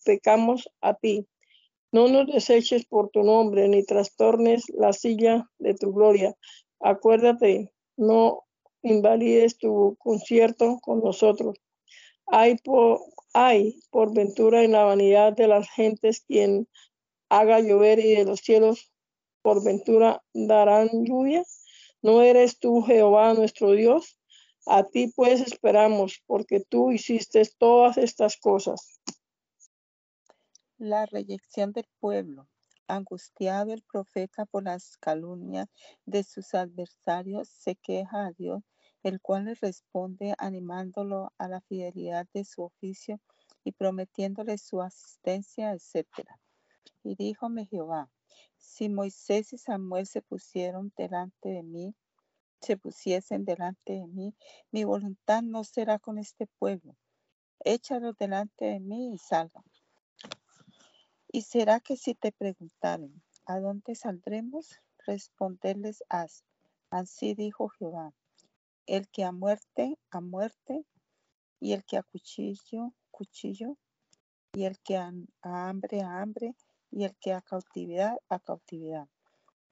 pecamos a ti. No nos deseches por tu nombre, ni trastornes la silla de tu gloria. Acuérdate, no invalides tu concierto con nosotros. Hay por, hay por ventura en la vanidad de las gentes quien haga llover y de los cielos por ventura darán lluvia. ¿No eres tú Jehová nuestro Dios? A ti pues esperamos, porque tú hiciste todas estas cosas. La reyección del pueblo. Angustiado el profeta por las calumnias de sus adversarios, se queja a Dios, el cual le responde animándolo a la fidelidad de su oficio y prometiéndole su asistencia, etc. Y díjome Jehová, si Moisés y Samuel se pusieron delante de mí, se pusiesen delante de mí, mi voluntad no será con este pueblo. Échalos delante de mí y salgan. Y será que si te preguntaren, ¿a dónde saldremos? Responderles haz. Así dijo Jehová, el que a muerte, a muerte, y el que a cuchillo, cuchillo, y el que a hambre, a hambre, y el que a cautividad, a cautividad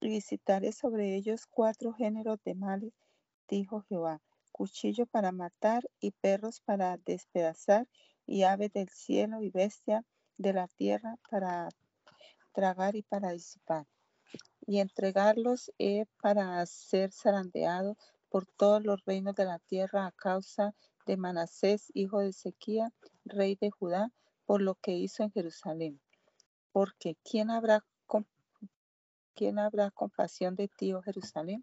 y visitaré sobre ellos cuatro géneros de males, dijo Jehová, cuchillo para matar y perros para despedazar y aves del cielo y bestia de la tierra para tragar y para disipar. Y entregarlos he para ser zarandeado por todos los reinos de la tierra a causa de Manasés, hijo de Ezequiel, rey de Judá, por lo que hizo en Jerusalén. Porque ¿quién habrá ¿Quién habrá compasión de ti, oh Jerusalén?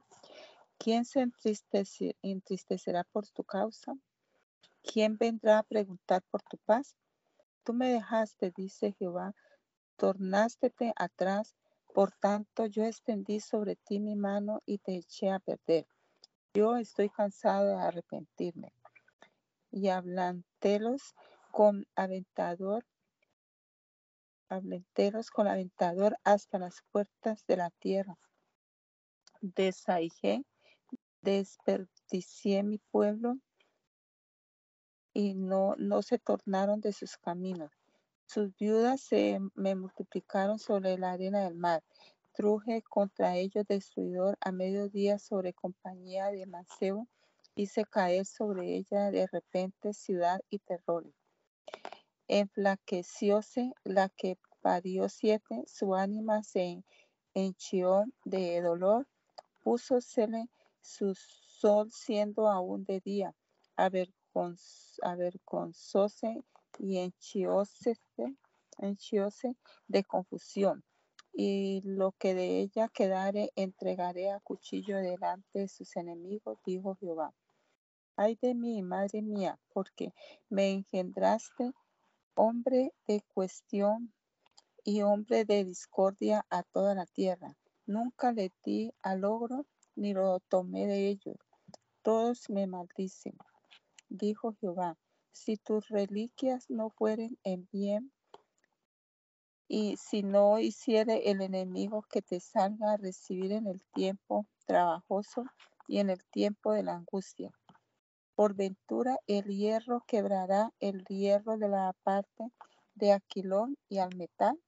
¿Quién se entristecerá por tu causa? ¿Quién vendrá a preguntar por tu paz? Tú me dejaste, dice Jehová, tornástete atrás, por tanto yo extendí sobre ti mi mano y te eché a perder. Yo estoy cansado de arrepentirme. Y hablantelos con aventador hablenteros con aventador hasta las puertas de la tierra. Desaijé, desperdicié mi pueblo y no, no se tornaron de sus caminos. Sus viudas se me multiplicaron sobre la arena del mar. Truje contra ellos destruidor a mediodía sobre compañía de mancebo. Hice caer sobre ella de repente ciudad y terror enflaquecióse la que parió siete, su ánima se henchió de dolor, púsosele su sol siendo aún de día, avergonzóse y henchióse de confusión. Y lo que de ella quedare entregaré a cuchillo delante de sus enemigos, dijo Jehová. Ay de mí, madre mía, porque me engendraste hombre de cuestión y hombre de discordia a toda la tierra. Nunca le di al logro ni lo tomé de ellos. Todos me maldicen. Dijo Jehová, si tus reliquias no fueren en bien, y si no hiciere el enemigo que te salga a recibir en el tiempo trabajoso y en el tiempo de la angustia. Por ventura el hierro quebrará el hierro de la parte de Aquilón y al metal.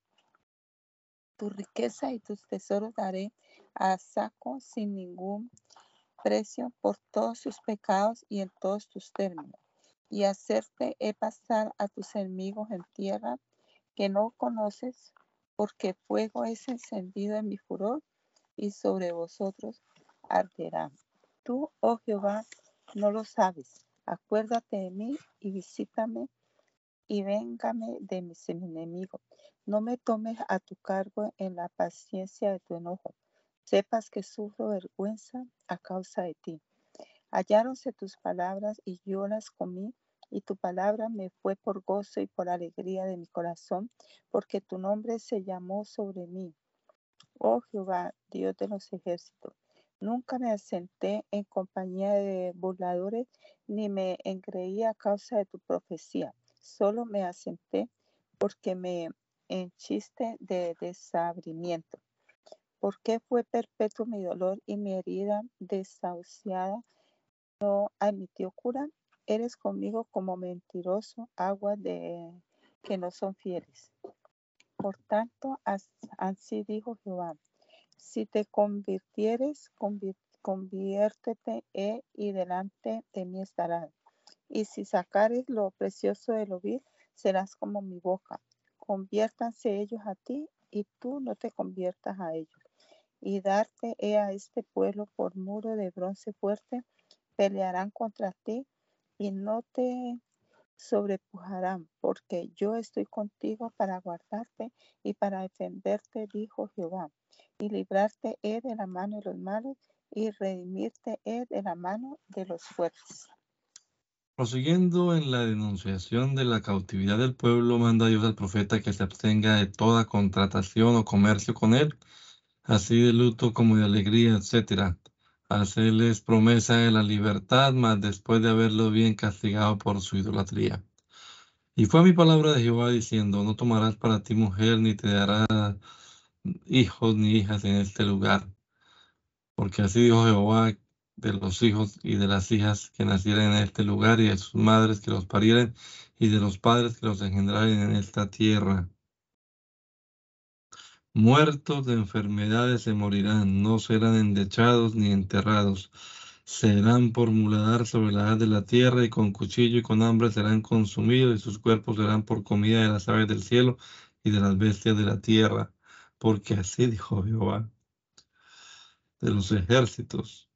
tu riqueza y tus tesoros daré a saco sin ningún precio por todos sus pecados y en todos tus términos, y hacerte he pasar a tus enemigos en tierra que no conoces, porque fuego es encendido en mi furor, y sobre vosotros arderá. Tú, oh Jehová, no lo sabes. Acuérdate de mí y visítame y véngame de mis enemigos. No me tomes a tu cargo en la paciencia de tu enojo. Sepas que sufro vergüenza a causa de ti. Halláronse tus palabras y yo las comí, y tu palabra me fue por gozo y por alegría de mi corazón, porque tu nombre se llamó sobre mí. Oh Jehová, Dios de los ejércitos, nunca me asenté en compañía de burladores, ni me engreí a causa de tu profecía. Solo me asenté porque me enchiste de desabrimiento. ¿Por qué fue perpetuo mi dolor y mi herida desahuciada no admitió cura? Eres conmigo como mentiroso, agua de que no son fieles. Por tanto, así dijo Jehová, si te convirtieres, conviértete eh, y delante de mí estarás. Y si sacares lo precioso de lo serás como mi boca. Conviértanse ellos a ti y tú no te conviertas a ellos y darte he a este pueblo por muro de bronce fuerte, pelearán contra ti y no te sobrepujarán, porque yo estoy contigo para guardarte y para defenderte, dijo Jehová, y librarte he de la mano de los malos y redimirte he de la mano de los fuertes. Prosiguiendo en la denunciación de la cautividad del pueblo, manda Dios al profeta que se abstenga de toda contratación o comercio con él así de luto como de alegría, etc. Hacerles promesa de la libertad, mas después de haberlo bien castigado por su idolatría. Y fue mi palabra de Jehová diciendo, no tomarás para ti mujer, ni te darás hijos ni hijas en este lugar. Porque así dijo Jehová de los hijos y de las hijas que nacieren en este lugar, y de sus madres que los parieren, y de los padres que los engendraren en esta tierra. Muertos de enfermedades se morirán, no serán endechados ni enterrados. Serán por muladar sobre la haz de la tierra y con cuchillo y con hambre serán consumidos y sus cuerpos serán por comida de las aves del cielo y de las bestias de la tierra. Porque así dijo Jehová de los ejércitos.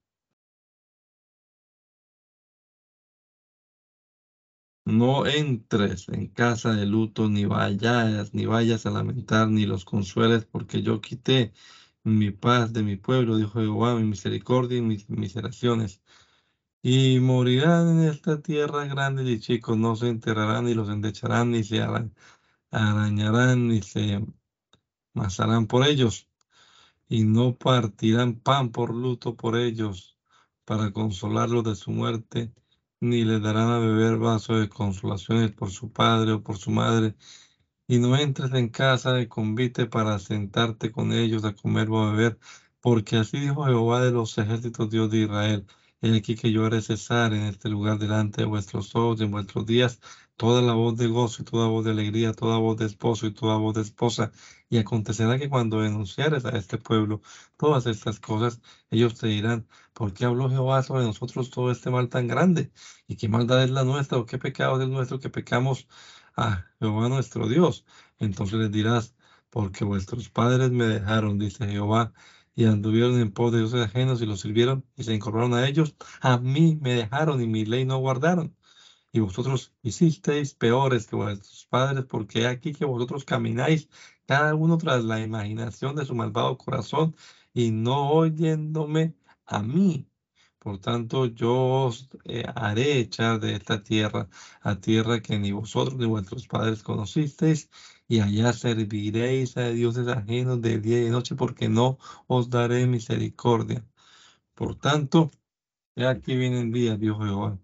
No entres en casa de luto, ni vayas, ni vayas a lamentar, ni los consueles, porque yo quité mi paz de mi pueblo, dijo Jehová, mi misericordia y mis miseraciones. Y morirán en esta tierra grandes y chicos, no se enterrarán, ni los endecharán, ni se arañarán, ni se masarán por ellos, y no partirán pan por luto por ellos, para consolarlos de su muerte ni le darán a beber vaso de consolaciones por su padre o por su madre, y no entres en casa de convite para sentarte con ellos a comer o a beber, porque así dijo Jehová de los ejércitos, Dios de Israel. He aquí que yo haré cesar en este lugar delante de vuestros ojos en vuestros días toda la voz de gozo y toda voz de alegría, toda voz de esposo y toda voz de esposa. Y acontecerá que cuando denunciares a este pueblo todas estas cosas, ellos te dirán, ¿por qué habló Jehová sobre nosotros todo este mal tan grande? ¿Y qué maldad es la nuestra o qué pecado es nuestro que pecamos a Jehová nuestro Dios? Entonces les dirás, porque vuestros padres me dejaron, dice Jehová, y anduvieron en pos de dioses ajenos y los sirvieron y se incorporaron a ellos, a mí me dejaron y mi ley no guardaron y vosotros hicisteis peores que vuestros padres, porque aquí que vosotros camináis cada uno tras la imaginación de su malvado corazón y no oyéndome a mí. Por tanto, yo os eh, haré echar de esta tierra a tierra que ni vosotros ni vuestros padres conocisteis, y allá serviréis a dioses ajenos de día y noche, porque no os daré misericordia. Por tanto, aquí vienen días, dijo Jehová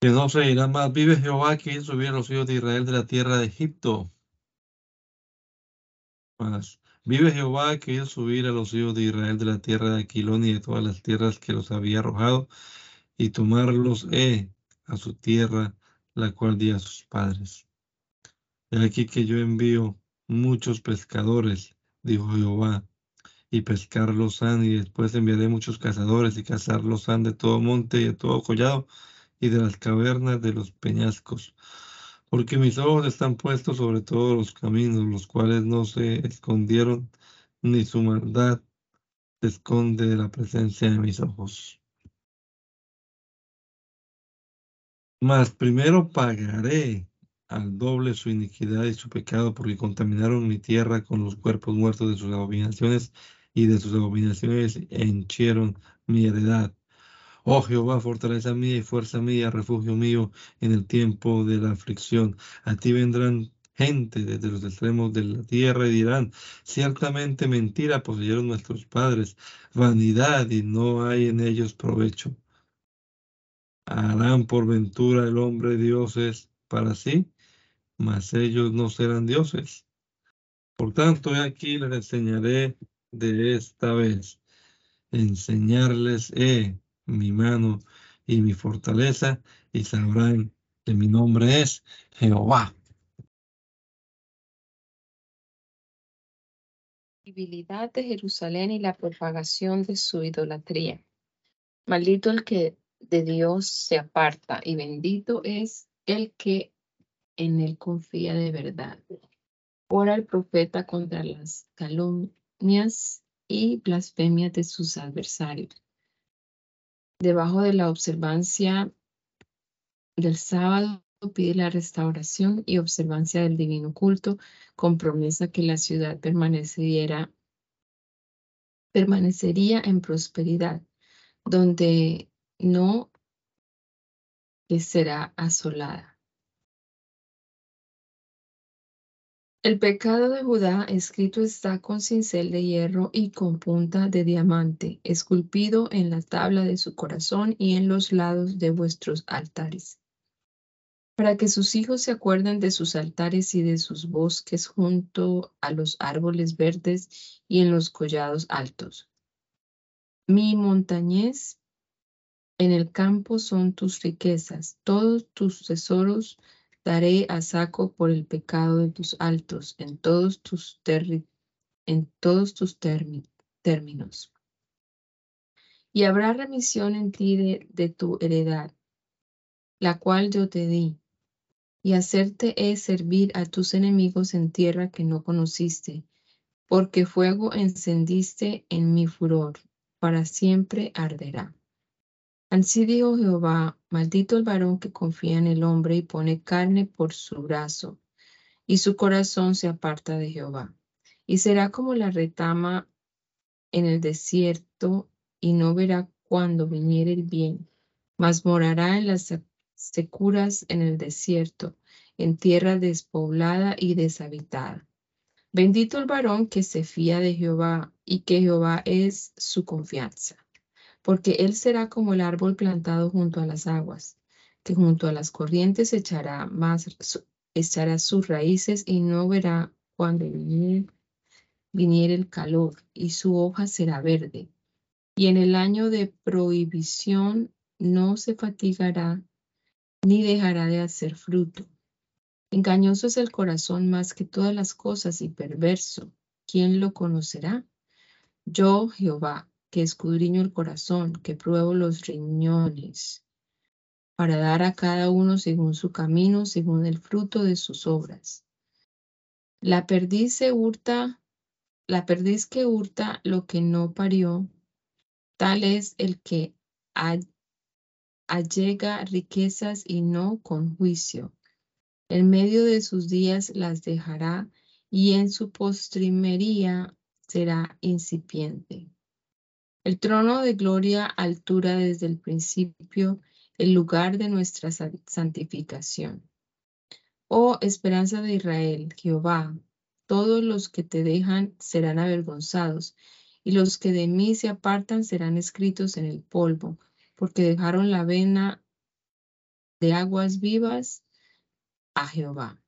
que no se irá más. Vive Jehová que hizo subir a los hijos de Israel de la tierra de Egipto. Vive Jehová que hizo subir a los hijos de Israel de la tierra de Aquilón y de todas las tierras que los había arrojado y tomarlos he a su tierra, la cual di a sus padres. He aquí que yo envío muchos pescadores, dijo Jehová, y pescarlos han, y después enviaré muchos cazadores y cazarlos han de todo monte y de todo collado y de las cavernas de los peñascos. Porque mis ojos están puestos sobre todos los caminos, los cuales no se escondieron, ni su maldad se esconde de la presencia de mis ojos. Mas primero pagaré al doble su iniquidad y su pecado, porque contaminaron mi tierra con los cuerpos muertos de sus abominaciones, y de sus abominaciones henchieron mi heredad. Oh Jehová, fortaleza mía y fuerza mía, refugio mío en el tiempo de la aflicción. A ti vendrán gente desde los extremos de la tierra y dirán, ciertamente mentira poseyeron nuestros padres, vanidad y no hay en ellos provecho. Harán por ventura el hombre dioses para sí, mas ellos no serán dioses. Por tanto, aquí les enseñaré de esta vez, enseñarles he mi mano y mi fortaleza, y sabrán que mi nombre es Jehová. De Jerusalén y la propagación de su idolatría. Maldito el que de Dios se aparta y bendito es el que en él confía de verdad. Ora el profeta contra las calumnias y blasfemias de sus adversarios. Debajo de la observancia del sábado pide la restauración y observancia del divino culto con promesa que la ciudad permaneciera, permanecería en prosperidad, donde no será asolada. El pecado de Judá escrito está con cincel de hierro y con punta de diamante, esculpido en la tabla de su corazón y en los lados de vuestros altares, para que sus hijos se acuerden de sus altares y de sus bosques junto a los árboles verdes y en los collados altos. Mi montañez en el campo son tus riquezas, todos tus tesoros daré a saco por el pecado de tus altos en todos tus, términos. Y habrá remisión en ti de, de tu heredad, la cual yo te di, y hacerte es servir a tus enemigos en tierra que no conociste, porque fuego encendiste en mi furor, para siempre arderá. Así dijo Jehová, maldito el varón que confía en el hombre y pone carne por su brazo, y su corazón se aparta de Jehová. Y será como la retama en el desierto, y no verá cuando viniere el bien, mas morará en las securas en el desierto, en tierra despoblada y deshabitada. Bendito el varón que se fía de Jehová y que Jehová es su confianza porque él será como el árbol plantado junto a las aguas, que junto a las corrientes echará, más, echará sus raíces y no verá cuando viniere, el calor, y su hoja será verde. Y en el año de prohibición no se fatigará ni dejará de hacer fruto. Engañoso es el corazón más que todas las cosas y perverso. ¿Quién lo conocerá? Yo, Jehová, que escudriño el corazón, que pruebo los riñones, para dar a cada uno según su camino, según el fruto de sus obras. La perdiz hurta, la perdiz que hurta lo que no parió, tal es el que allega riquezas y no con juicio. En medio de sus días las dejará y en su postrimería será incipiente. El trono de gloria altura desde el principio, el lugar de nuestra santificación. Oh esperanza de Israel, Jehová, todos los que te dejan serán avergonzados, y los que de mí se apartan serán escritos en el polvo, porque dejaron la vena de aguas vivas a Jehová.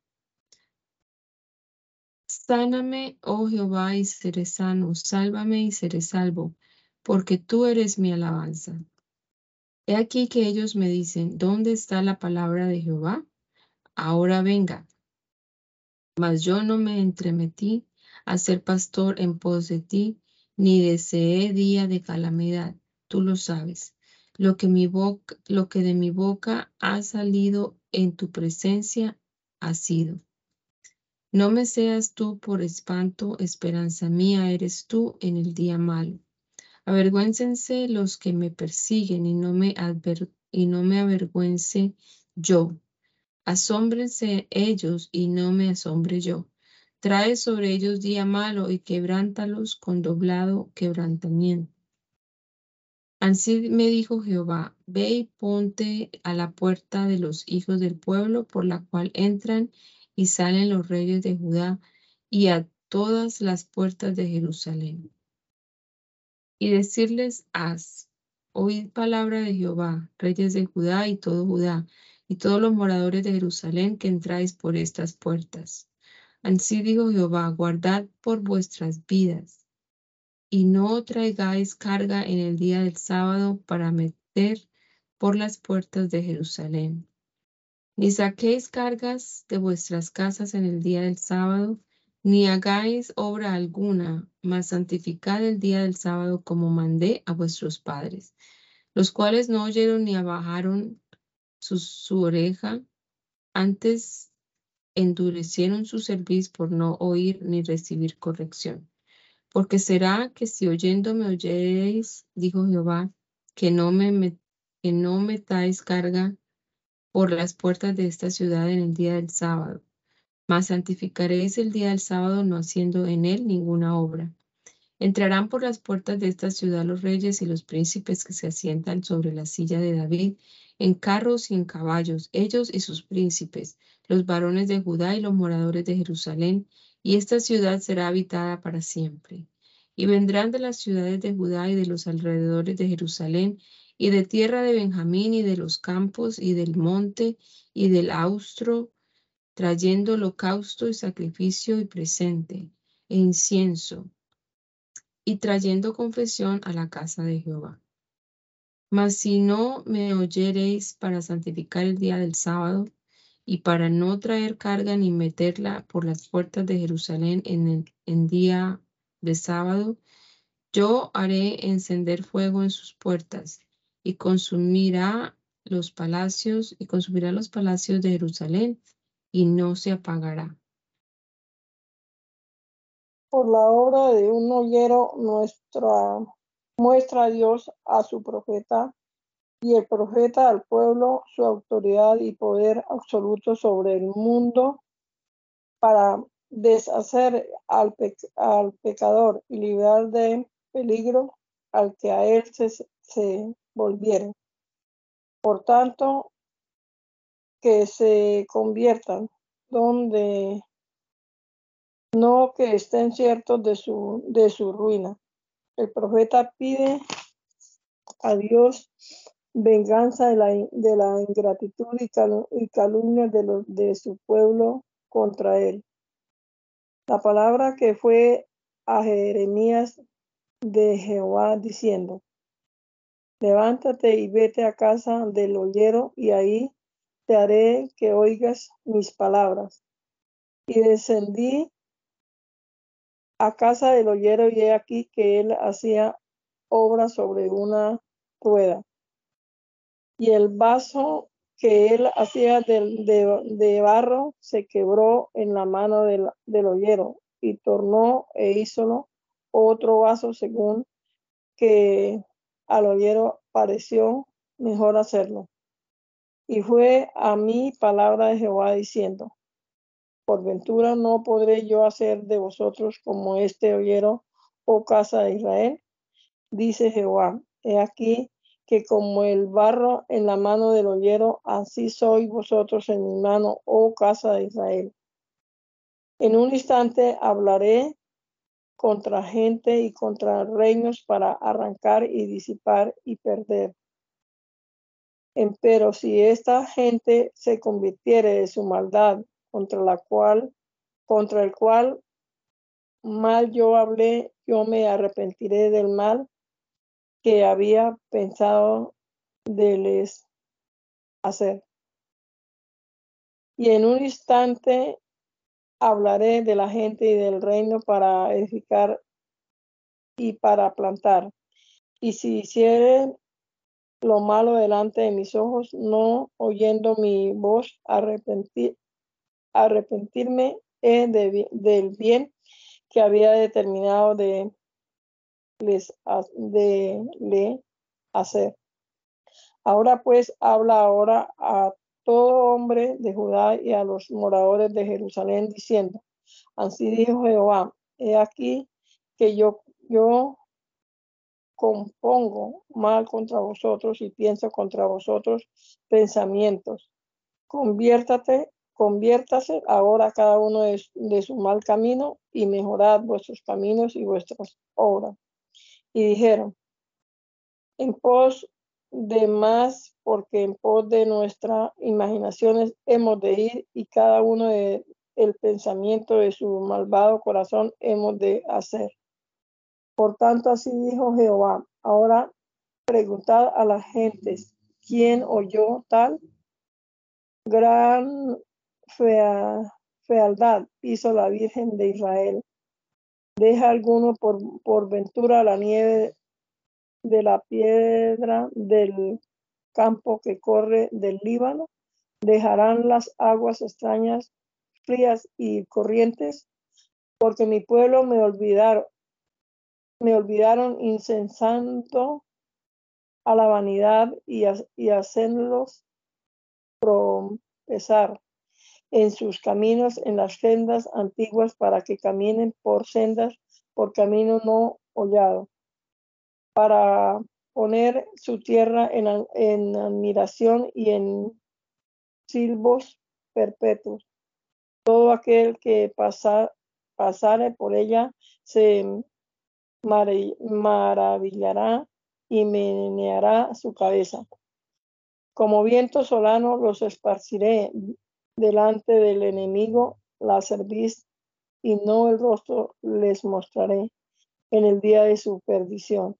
Sáname, oh Jehová, y seré sano, sálvame y seré salvo porque tú eres mi alabanza. He aquí que ellos me dicen, ¿dónde está la palabra de Jehová? Ahora venga. Mas yo no me entremetí a ser pastor en pos de ti, ni deseé día de calamidad. Tú lo sabes. Lo que, de mi boca ha salido en tu presencia ha sido. No me seas tú por espanto, esperanza mía eres tú en el día malo. Avergüéncense los que me persiguen y no me, y no me avergüence yo. Asómbrense ellos y no me asombre yo. Trae sobre ellos día malo y quebrántalos con doblado quebrantamiento. Así me dijo Jehová, ve y ponte a la puerta de los hijos del pueblo por la cual entran y salen los reyes de Judá y a todas las puertas de Jerusalén. Y decirles, haz, oíd palabra de Jehová, reyes de Judá y todo Judá, y todos los moradores de Jerusalén que entráis por estas puertas. Así dijo Jehová, guardad por vuestras vidas y no traigáis carga en el día del sábado para meter por las puertas de Jerusalén. Ni saquéis cargas de vuestras casas en el día del sábado, ni hagáis obra alguna, mas santificad el día del sábado como mandé a vuestros padres, los cuales no oyeron ni abajaron su, oreja, antes endurecieron su cerviz por no oír ni recibir corrección. Porque será que si oyéndome oyeréis, dijo Jehová, que no me que no metáis carga por las puertas de esta ciudad en el día del sábado, mas santificaréis el día del sábado no haciendo en él ninguna obra. Entrarán por las puertas de esta ciudad los reyes y los príncipes que se asientan sobre la silla de David, en carros y en caballos, ellos y sus príncipes, los varones de Judá y los moradores de Jerusalén, y esta ciudad será habitada para siempre. Y vendrán de las ciudades de Judá y de los alrededores de Jerusalén, y de tierra de Benjamín, y de los campos, y del monte, y del austro, trayendo holocausto y sacrificio y presente, e incienso, y trayendo confesión a la casa de Jehová. Mas si no me oyereis para santificar el día del sábado, y para no traer carga ni meterla por las puertas de Jerusalén en el en día de sábado, yo haré encender fuego en sus puertas y consumirá los palacios y consumirá los palacios de Jerusalén y no se apagará. Por la obra de un ollero nuestra muestra Dios a su profeta y el profeta al pueblo su autoridad y poder absoluto sobre el mundo para deshacer al, al pecador y librar de peligro al que a él se, se volviere. Por tanto, que se conviertan donde no que estén ciertos de su, de su ruina. El profeta pide a Dios venganza de la, de la ingratitud y, calumnia de, los, de su pueblo contra él. La palabra que fue a Jeremías de Jehová diciendo, levántate y vete a casa del ollero y ahí haré que oigas mis palabras. Y descendí a casa del ollero y he aquí que él hacía obra sobre una rueda y el vaso que él hacía de, barro se quebró en la mano del, del y tornó e hízolo otro vaso según que al ollero pareció mejor hacerlo. Y fue a mí palabra de Jehová diciendo, por ventura no podré yo hacer de vosotros como este ollero, oh casa de Israel, dice Jehová. He aquí que como el barro en la mano del ollero, así sois vosotros en mi mano, oh casa de Israel. En un instante hablaré contra gente y contra reinos para arrancar y disipar y perder. Pero si esta gente se convirtiere de su maldad contra la cual, contra el cual mal yo hablé, yo me arrepentiré del mal que había pensado de les hacer. Y en un instante hablaré de la gente y del reino para edificar y para plantar. Y si hicieren lo malo delante de mis ojos, no oyendo mi voz, arrepentir, arrepentirme del bien que había determinado de les de le hacer. Ahora pues habla ahora a todo hombre de Judá y a los moradores de Jerusalén diciendo, así dijo Jehová, he aquí que yo, yo compongo mal contra vosotros y pienso contra vosotros pensamientos. Conviértate, conviértase ahora cada uno de, su mal camino y mejorad vuestros caminos y vuestras obras. Y dijeron, en pos de más, porque en pos de nuestras imaginaciones hemos de ir y cada uno de el pensamiento de su malvado corazón hemos de hacer. Por tanto, así dijo Jehová. Ahora preguntad a las gentes, ¿quién oyó tal? Gran fealdad hizo la Virgen de Israel. Deja alguno por, por ventura la nieve de la piedra del campo que corre del Líbano. Dejarán las aguas extrañas, frías y corrientes, porque mi pueblo me olvidaron, me olvidaron incensando a la vanidad y, y hacerlos tropezar en sus caminos, en las sendas antiguas, para que caminen por sendas, por camino no hollado, para poner su tierra en, en admiración y en silbos perpetuos. Todo aquel que pasa, pasare por ella se maravillará y meneará su cabeza. Como viento solano los esparciré delante del enemigo, la servís y no el rostro les mostraré en el día de su perdición.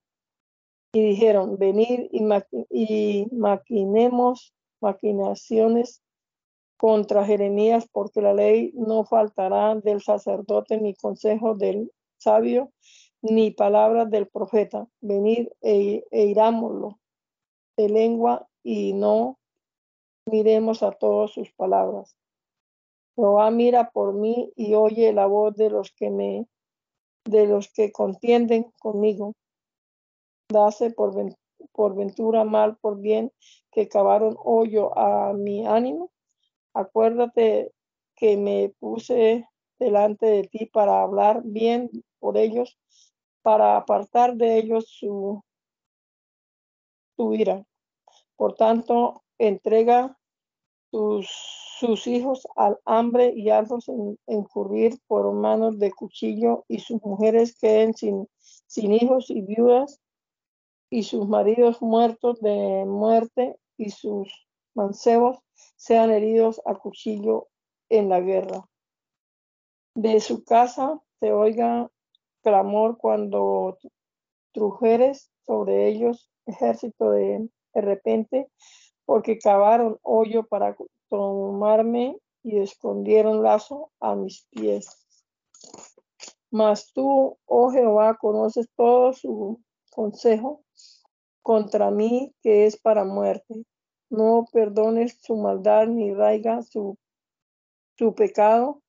Y dijeron, venid y, y maquinemos maquinaciones contra Jeremías, porque la ley no faltará del sacerdote ni consejo del sabio, ni palabras del profeta. Venid e, e irámoslo de lengua y no miremos a todas sus palabras. Jehová mira por mí y oye la voz de los que me de los que contienden conmigo. Dase por, por ventura mal por bien que cavaron hoyo a mi ánimo. Acuérdate que me puse delante de ti para hablar bien por ellos para apartar de ellos su, su ira. Por tanto, entrega sus, sus hijos al hambre y hazlos en, incurrir por manos de cuchillo y sus mujeres queden sin, sin hijos y viudas y sus maridos muertos de muerte y sus mancebos sean heridos a cuchillo en la guerra. De su casa se oiga clamor cuando trujeres sobre ellos ejército de, repente, porque cavaron hoyo para tomarme y escondieron lazo a mis pies. Mas tú, oh Jehová, conoces todo su consejo contra mí, que es para muerte. No perdones su maldad ni raiga su, su pecado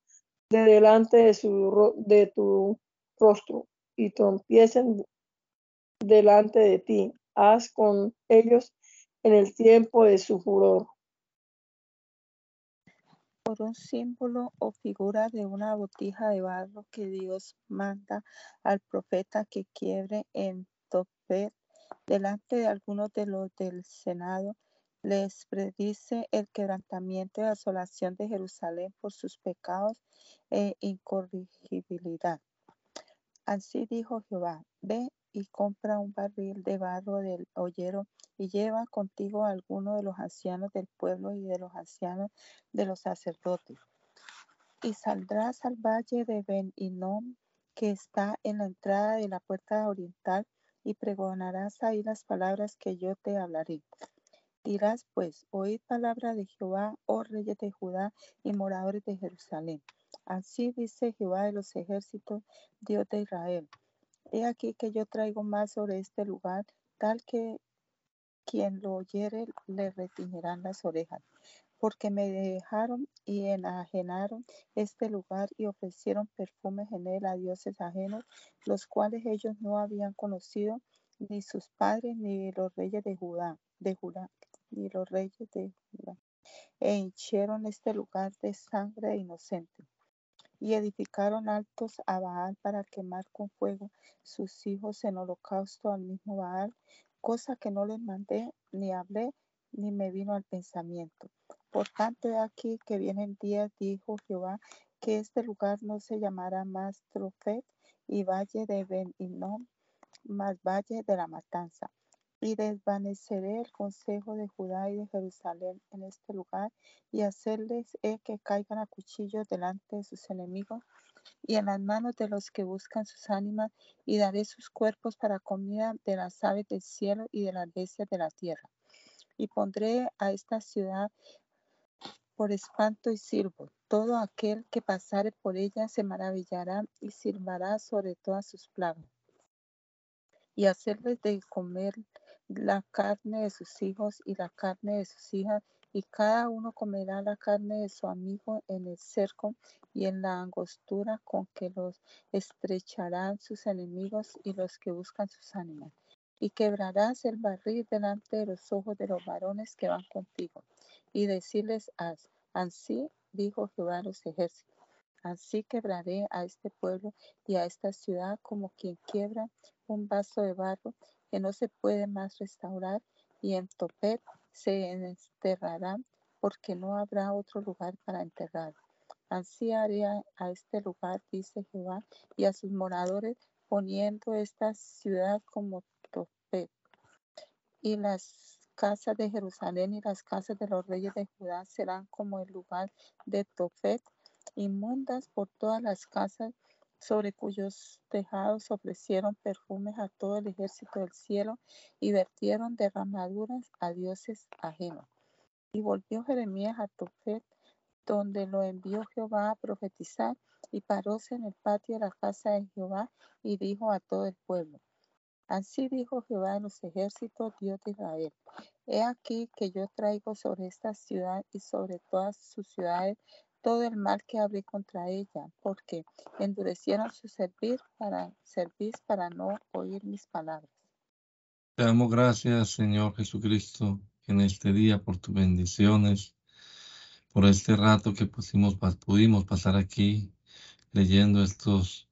de delante de, su, de tu rostro y trompiesen delante de ti. Haz con ellos en el tiempo de su furor. Por un símbolo o figura de una botija de barro que Dios manda al profeta que quiebre en Topet delante de algunos de los del Senado, les predice el quebrantamiento y asolación de Jerusalén por sus pecados e incorrigibilidad. Así dijo Jehová, ve y compra un barril de barro del hoyero y lleva contigo a alguno de los ancianos del pueblo y de los ancianos de los sacerdotes. Y saldrás al valle de Ben que está en la entrada de la puerta oriental, y pregonarás ahí las palabras que yo te hablaré. Dirás pues, oíd palabra de Jehová, oh reyes de Judá y moradores de Jerusalén. Así dice Jehová de los ejércitos, Dios de Israel. He aquí que yo traigo más sobre este lugar, tal que quien lo oyere le retiñerán las orejas, porque me dejaron y enajenaron este lugar y ofrecieron perfumes en él a dioses ajenos, los cuales ellos no habían conocido, ni sus padres, ni los reyes de Judá, de Judá, ni los reyes de Judá, e hinchieron este lugar de sangre inocente y edificaron altos a Baal para quemar con fuego sus hijos en holocausto al mismo Baal, cosa que no les mandé, ni hablé, ni me vino al pensamiento. Por tanto, he aquí que vienen días, dijo Jehová, que este lugar no se llamará más Trofet y valle de Ben más valle de la matanza, y desvaneceré el consejo de Judá y de Jerusalén en este lugar, y hacerles que caigan a cuchillo delante de sus enemigos y en las manos de los que buscan sus ánimas, y daré sus cuerpos para comida de las aves del cielo y de las bestias de la tierra. Y pondré a esta ciudad por espanto y sirvo. Todo aquel que pasare por ella se maravillará y sirvará sobre todas sus plagas. Y hacerles de comer la carne de sus hijos y la carne de sus hijas, y cada uno comerá la carne de su amigo en el cerco y en la angostura con que los estrecharán sus enemigos y los que buscan sus ánimas. Y quebrarás el barril delante de los ojos de los varones que van contigo, y decirles, haz, así dijo Jehová los ejércitos. Así quebraré a este pueblo y a esta ciudad como quien quiebra un vaso de barro que no se puede más restaurar, y en Topet se enterrarán, porque no habrá otro lugar para enterrar. Así haré a, este lugar, dice Jehová, y a sus moradores, poniendo esta ciudad como Topet. Y las casas de Jerusalén y las casas de los reyes de Judá serán como el lugar de Topet, inmundas por todas las casas sobre cuyos tejados ofrecieron perfumes a todo el ejército del cielo y vertieron derramaduras a dioses ajenos. Y volvió Jeremías a Tofet, donde lo envió Jehová a profetizar, y paróse en el patio de la casa de Jehová y dijo a todo el pueblo, Así dijo Jehová de los ejércitos, Dios de Israel. He aquí que yo traigo sobre esta ciudad y sobre todas sus ciudades todo el mal que hablé contra ella, porque endurecieron su servir para servir para no oír mis palabras. Te damos gracias, Señor Jesucristo, en este día por tus bendiciones, por este rato que pudimos pasar aquí leyendo estos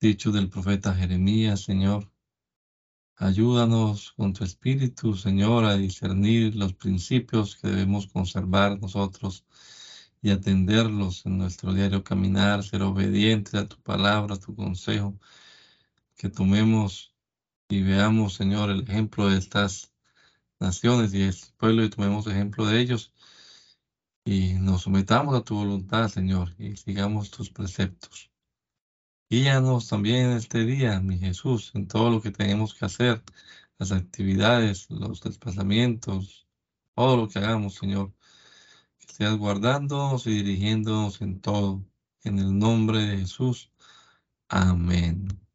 dichos del profeta Jeremías, Señor. Ayúdanos con tu espíritu, Señor, a discernir los principios que debemos conservar nosotros y atenderlos en nuestro diario caminar, ser obedientes a tu palabra, a tu consejo, que tomemos y veamos, Señor, el ejemplo de estas naciones y este pueblo y tomemos ejemplo de ellos. Y nos sometamos a tu voluntad, Señor, y sigamos tus preceptos. Guíanos también este día, mi Jesús, en todo lo que tenemos que hacer, las actividades, los desplazamientos, todo lo que hagamos, Señor seas guardándonos y dirigiéndonos en todo. En el nombre de Jesús. Amén.